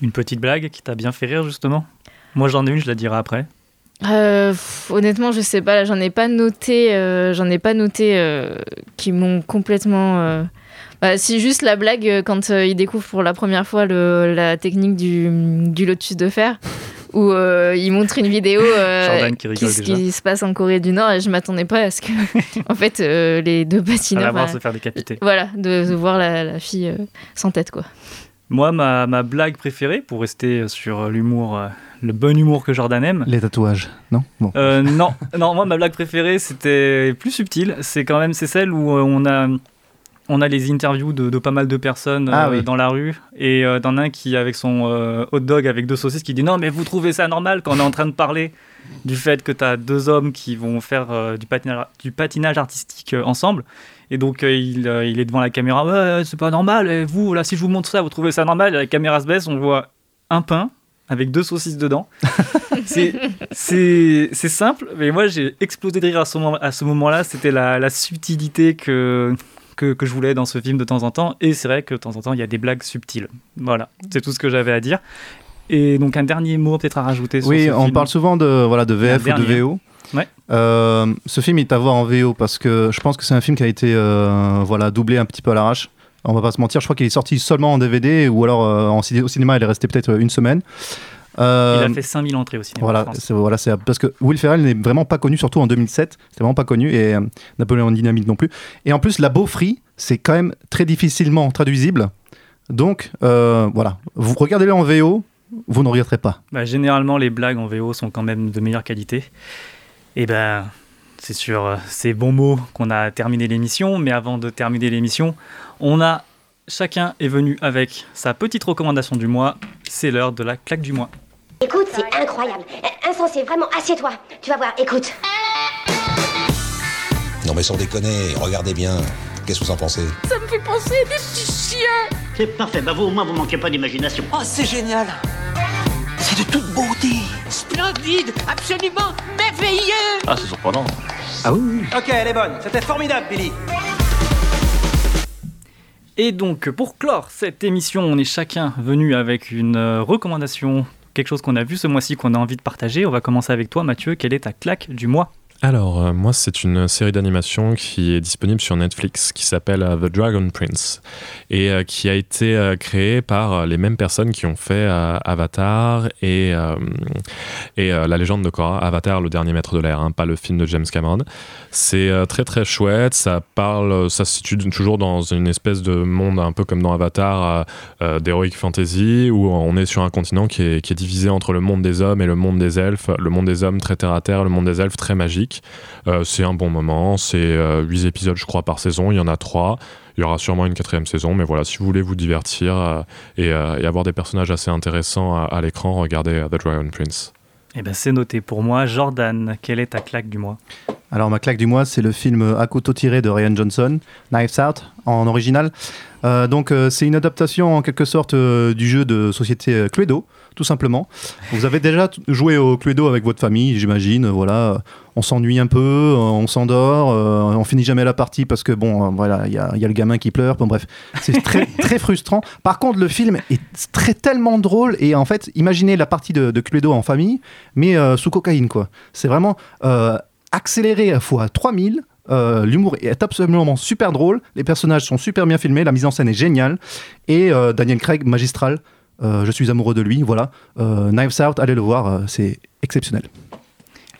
Une petite blague qui t'a bien fait rire, justement? Moi, j'en ai une, je la dirai après. Euh, honnêtement, je sais pas, j'en ai pas noté, euh, j'en ai pas noté euh, qui m'ont complètement. Euh, Bah, si juste la blague euh, quand euh, il découvre pour la première fois le, la technique du, du lotus de fer, [LAUGHS] où euh, il montre une vidéo euh, Jordan qui rigole ce déjà. qui se passe en Corée du Nord et je m'attendais pas à ce que, [LAUGHS] en fait, euh, les deux À patineurs. la voir bah, se faire décapiter. Voilà, de, de voir la, la fille euh, sans tête, quoi. Moi, ma, ma blague préférée, pour rester sur l'humour, euh, le bon humour que Jordan aime, Les tatouages, non? Bon. Euh, non, non, moi ma blague préférée c'était plus subtil. C'est quand même c'est celle où euh, on a on a les interviews de, de pas mal de personnes Ah euh, oui. dans la rue. Et euh, t'en as un qui avec son euh, hot dog avec deux saucisses qui dit non mais vous trouvez ça normal quand on est en train de parler du fait que t'as deux hommes qui vont faire du patinage du patinage artistique ensemble. Et donc il, il est devant la caméra ouais c'est pas normal. Et vous là si je vous montre ça vous trouvez ça normal? Et la caméra se baisse on voit un pain avec deux saucisses dedans. [LAUGHS] C'est simple, mais moi j'ai explosé de rire à ce moment, à ce moment-là. C'était la, la subtilité que, que, que je voulais dans ce film de temps en temps. Et c'est vrai que de temps en temps, il y a des blagues subtiles. Voilà, c'est tout ce que j'avais à dire. Et donc un dernier mot peut-être à rajouter sur Oui, ce on film. parle souvent de, voilà, de VF ou de. VO. Ouais. Euh, ce film est à voir en VO parce que je pense que c'est un film qui a été euh, voilà, doublé un petit peu à l'arrache. On va pas se mentir, je crois qu'il est sorti seulement en DVD ou alors euh, en au cinéma, il est resté peut-être une semaine. Euh, Il a fait 5000 entrées au cinéma. voilà, c'est voilà, parce que Will Ferrell n'est vraiment pas connu, surtout en 2007. C'était vraiment pas connu et euh, Napoléon Dynamite non plus. Et en plus, la beaufrie, c'est quand même très difficilement traduisible. Donc euh, voilà, vous regardez-le en VO, vous n'en regretterez pas. Bah, généralement, les blagues en VO sont quand même de meilleure qualité. Et ben, c'est sur ces bons mots qu'on a terminé l'émission. Mais avant de terminer l'émission, on a chacun est venu avec sa petite recommandation du mois. C'est l'heure de la claque du mois. Écoute, c'est incroyable. Insensé, vraiment, assieds-toi. Tu vas voir, écoute. Non mais sans déconner, regardez bien. Qu'est-ce que vous en pensez? Ça me fait penser à des petits chiens C'est parfait, bah vous au moins vous manquez pas d'imagination. Oh, c'est génial C'est de toute beauté Splendide Absolument merveilleux Ah c'est surprenant. Ah oui, Ok, elle est bonne. C'était formidable, Billy. Et donc, pour clore cette émission, on est chacun venu avec une euh, recommandation, quelque chose qu'on a vu ce mois-ci, qu'on a envie de partager. On va commencer avec toi, Mathieu. Quelle est ta claque du mois? Alors, euh, moi, c'est une série d'animation qui est disponible sur Netflix qui s'appelle euh, The Dragon Prince et euh, qui a été créée par les mêmes personnes qui ont fait Avatar et, La légende de Korra. Avatar, le dernier maître de l'air, hein, pas le film de James Cameron. C'est très très chouette. Ça parle, ça se situe toujours dans une espèce de monde un peu comme dans Avatar d'heroic fantasy où on est sur un continent qui est, qui est divisé entre le monde des hommes et le monde des elfes. Le monde des hommes très terre à terre, le monde des elfes très magique. Euh, c'est un bon moment. C'est euh, 8 épisodes, je crois, par saison. Il y en a 3. Il y aura sûrement une quatrième saison, mais voilà, si vous voulez vous divertir euh, et, euh, et avoir des personnages assez intéressants à, à l'écran, regardez euh, The Dragon Prince. Eh ben, c'est noté pour moi. Jordan, quelle est ta claque du mois? Alors ma claque du mois, c'est le film À couteau tiré de Ryan Johnson, Knives Out en original. Euh, donc euh, c'est une adaptation en quelque sorte euh, du jeu de société euh, Cluedo, tout simplement. Vous avez déjà joué au Cluedo avec votre famille, j'imagine. Voilà, on s'ennuie un peu, euh, on s'endort, euh, on finit jamais la partie parce que bon, euh, voilà, il y a, il y a le gamin qui pleure. Bon bref, c'est très [LAUGHS] très frustrant. Par contre, le film est très tellement drôle et en fait, imaginez la partie de, de Cluedo en famille, mais euh, sous cocaïne quoi. C'est vraiment accéléré à fois 3000. Euh, L'humour est absolument super drôle, les personnages sont super bien filmés, la mise en scène est géniale et euh, Daniel Craig magistral. Euh, je suis amoureux de lui, voilà. Euh, Knives Out, allez le voir, euh, c'est exceptionnel.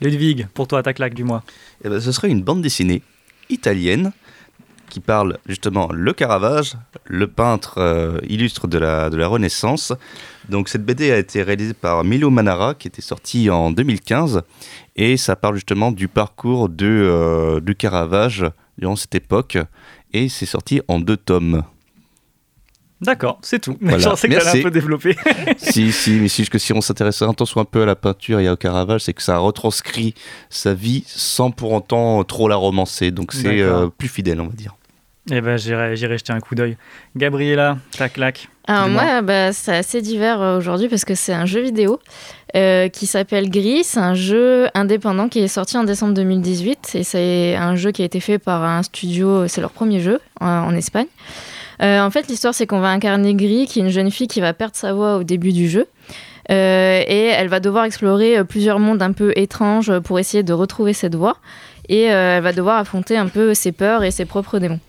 Ludwig, pour toi, ta claque du mois Eh ben, ce serait une bande dessinée italienne qui parle justement le Caravage, le peintre euh, illustre de la, de la Renaissance. Donc cette BD a été réalisée par Milo Manara qui était sorti en 2015 et ça parle justement du parcours de, euh, du Caravage durant cette époque et c'est sorti en deux tomes. D'accord, c'est tout. Voilà. Je pensais que t'allais un Merci. peu développer. [LAUGHS] si, si, mais si, que si on s'intéresse un temps soit un peu à la peinture et au Caravage, c'est que ça retranscrit sa vie sans pour autant trop la romancer. Donc c'est euh, plus fidèle, on va dire. Eh ben, j'irai j'irai jeter un coup d'œil. Gabriella, ta claque. Alors moi, bah, c'est assez divers euh, aujourd'hui parce que c'est un jeu vidéo euh, qui s'appelle Gris. C'est un jeu indépendant qui est sorti en décembre 2018 et c'est un jeu qui a été fait par un studio, c'est leur premier jeu en, en Espagne. Euh, en fait, l'histoire, c'est qu'on va incarner Gris, qui est une jeune fille qui va perdre sa voix au début du jeu. Euh, et elle va devoir explorer euh, plusieurs mondes un peu étranges pour essayer de retrouver cette voix. Et euh, elle va devoir affronter un peu ses peurs et ses propres démons.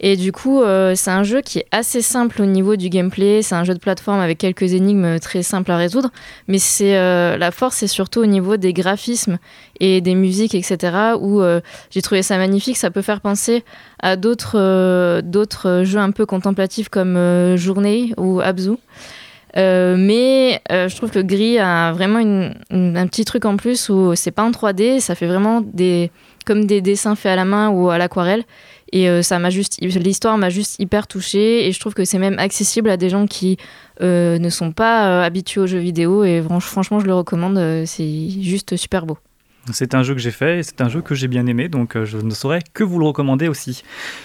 Et du coup, euh, c'est un jeu qui est assez simple au niveau du gameplay. C'est un jeu de plateforme avec quelques énigmes très simples à résoudre. Mais c'est euh, la force, c'est surtout au niveau des graphismes et des musiques, etc. Où j'ai trouvé ça magnifique. Ça peut faire penser à d'autres jeux un peu contemplatifs comme Journée ou Abzu. Mais je trouve que Gris a vraiment un petit truc en plus où c'est pas en 3D, ça fait vraiment des, comme des dessins faits à la main ou à l'aquarelle. Et euh, ça m'a juste, l'histoire m'a juste hyper touchée et je trouve que c'est même accessible à des gens qui euh, ne sont pas euh, habitués aux jeux vidéo et franch- franchement je le recommande, c'est juste super beau. C'est un jeu que j'ai fait et c'est un jeu que j'ai bien aimé, donc je ne saurais que vous le recommander aussi.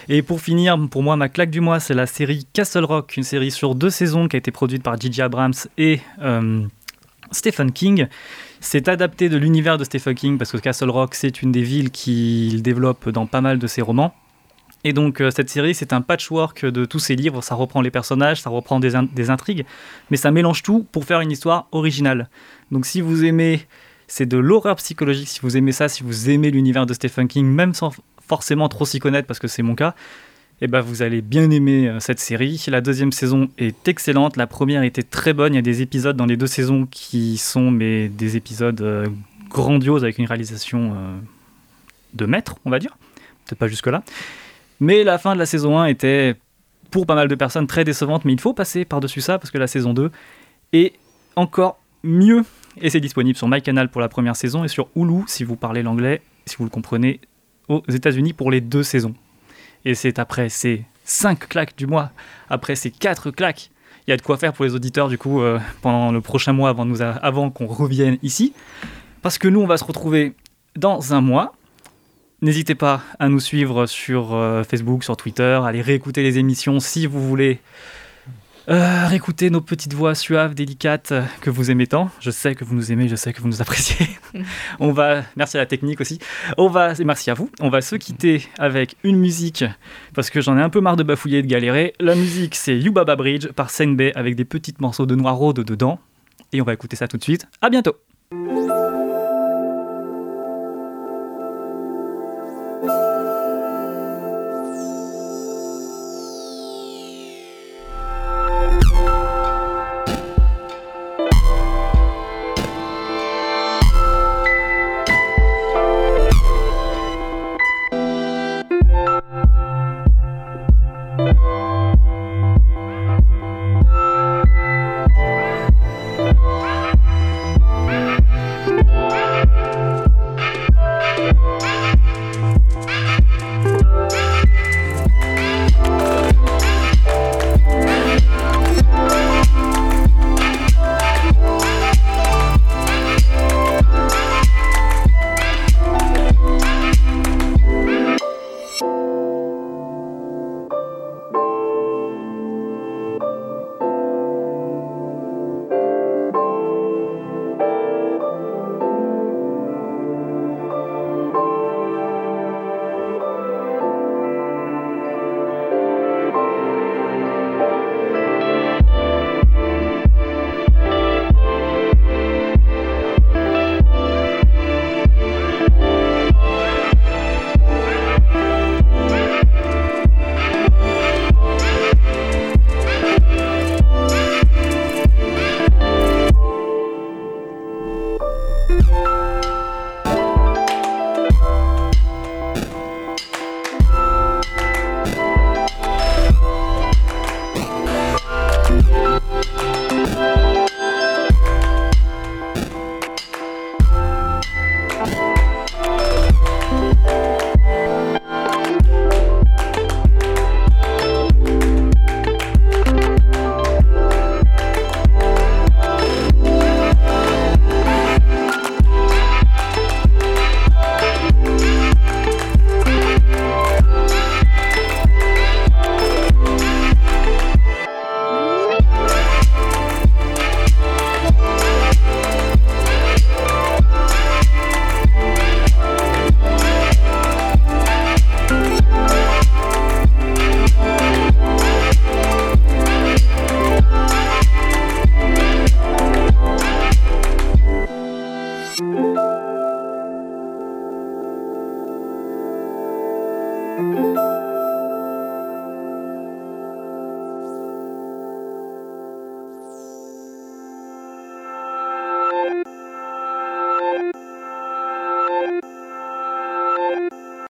Et pour finir, pour moi, ma claque du mois, c'est la série Castle Rock, une série sur deux saisons qui a été produite par J.J. Abrams et Stephen King. C'est adapté de l'univers de Stephen King parce que Castle Rock, c'est une des villes qu'il développe dans pas mal de ses romans. Et donc euh, cette série, c'est un patchwork de tous ses livres, ça reprend les personnages, ça reprend des, in- des intrigues, mais ça mélange tout pour faire une histoire originale. Donc si vous aimez C'est de l'horreur psychologique si vous aimez ça, si vous aimez l'univers de Stephen King, même sans forcément trop s'y connaître parce que c'est mon cas. Et ben vous allez bien aimer euh, cette série. La deuxième saison est excellente. La première était très bonne. Il y a des épisodes dans les deux saisons qui sont mais des épisodes euh, grandioses avec une réalisation euh, de maître, on va dire. Peut-être pas jusque-là. Mais la fin de la saison 1 était, pour pas mal de personnes, très décevante. Mais il faut passer par-dessus ça parce que la saison 2 est encore mieux. Et c'est disponible sur MyCanal pour la première saison et sur Hulu si vous parlez l'anglais, si vous le comprenez, aux États-Unis pour les deux saisons. Et c'est après ces 5 claques du mois, après ces 4 claques, il y a de quoi faire pour les auditeurs du coup euh, pendant le prochain mois avant, qu'on revienne ici. Parce que nous, on va se retrouver dans un mois. N'hésitez pas à nous suivre sur euh, Facebook, sur Twitter, à aller réécouter les émissions si vous voulez euh, réécouter nos petites voix suaves, délicates euh, que vous aimez tant. Je sais que vous nous aimez, je sais que vous nous appréciez. [LAUGHS] on va, merci à la technique aussi. On va, et merci à vous. On va se quitter avec une musique parce que j'en ai un peu marre de bafouiller et de galérer. La musique, c'est Yubaba Bridge par Senbei avec des petites morceaux de noir rôde dedans. Et on va écouter ça tout de suite. À bientôt.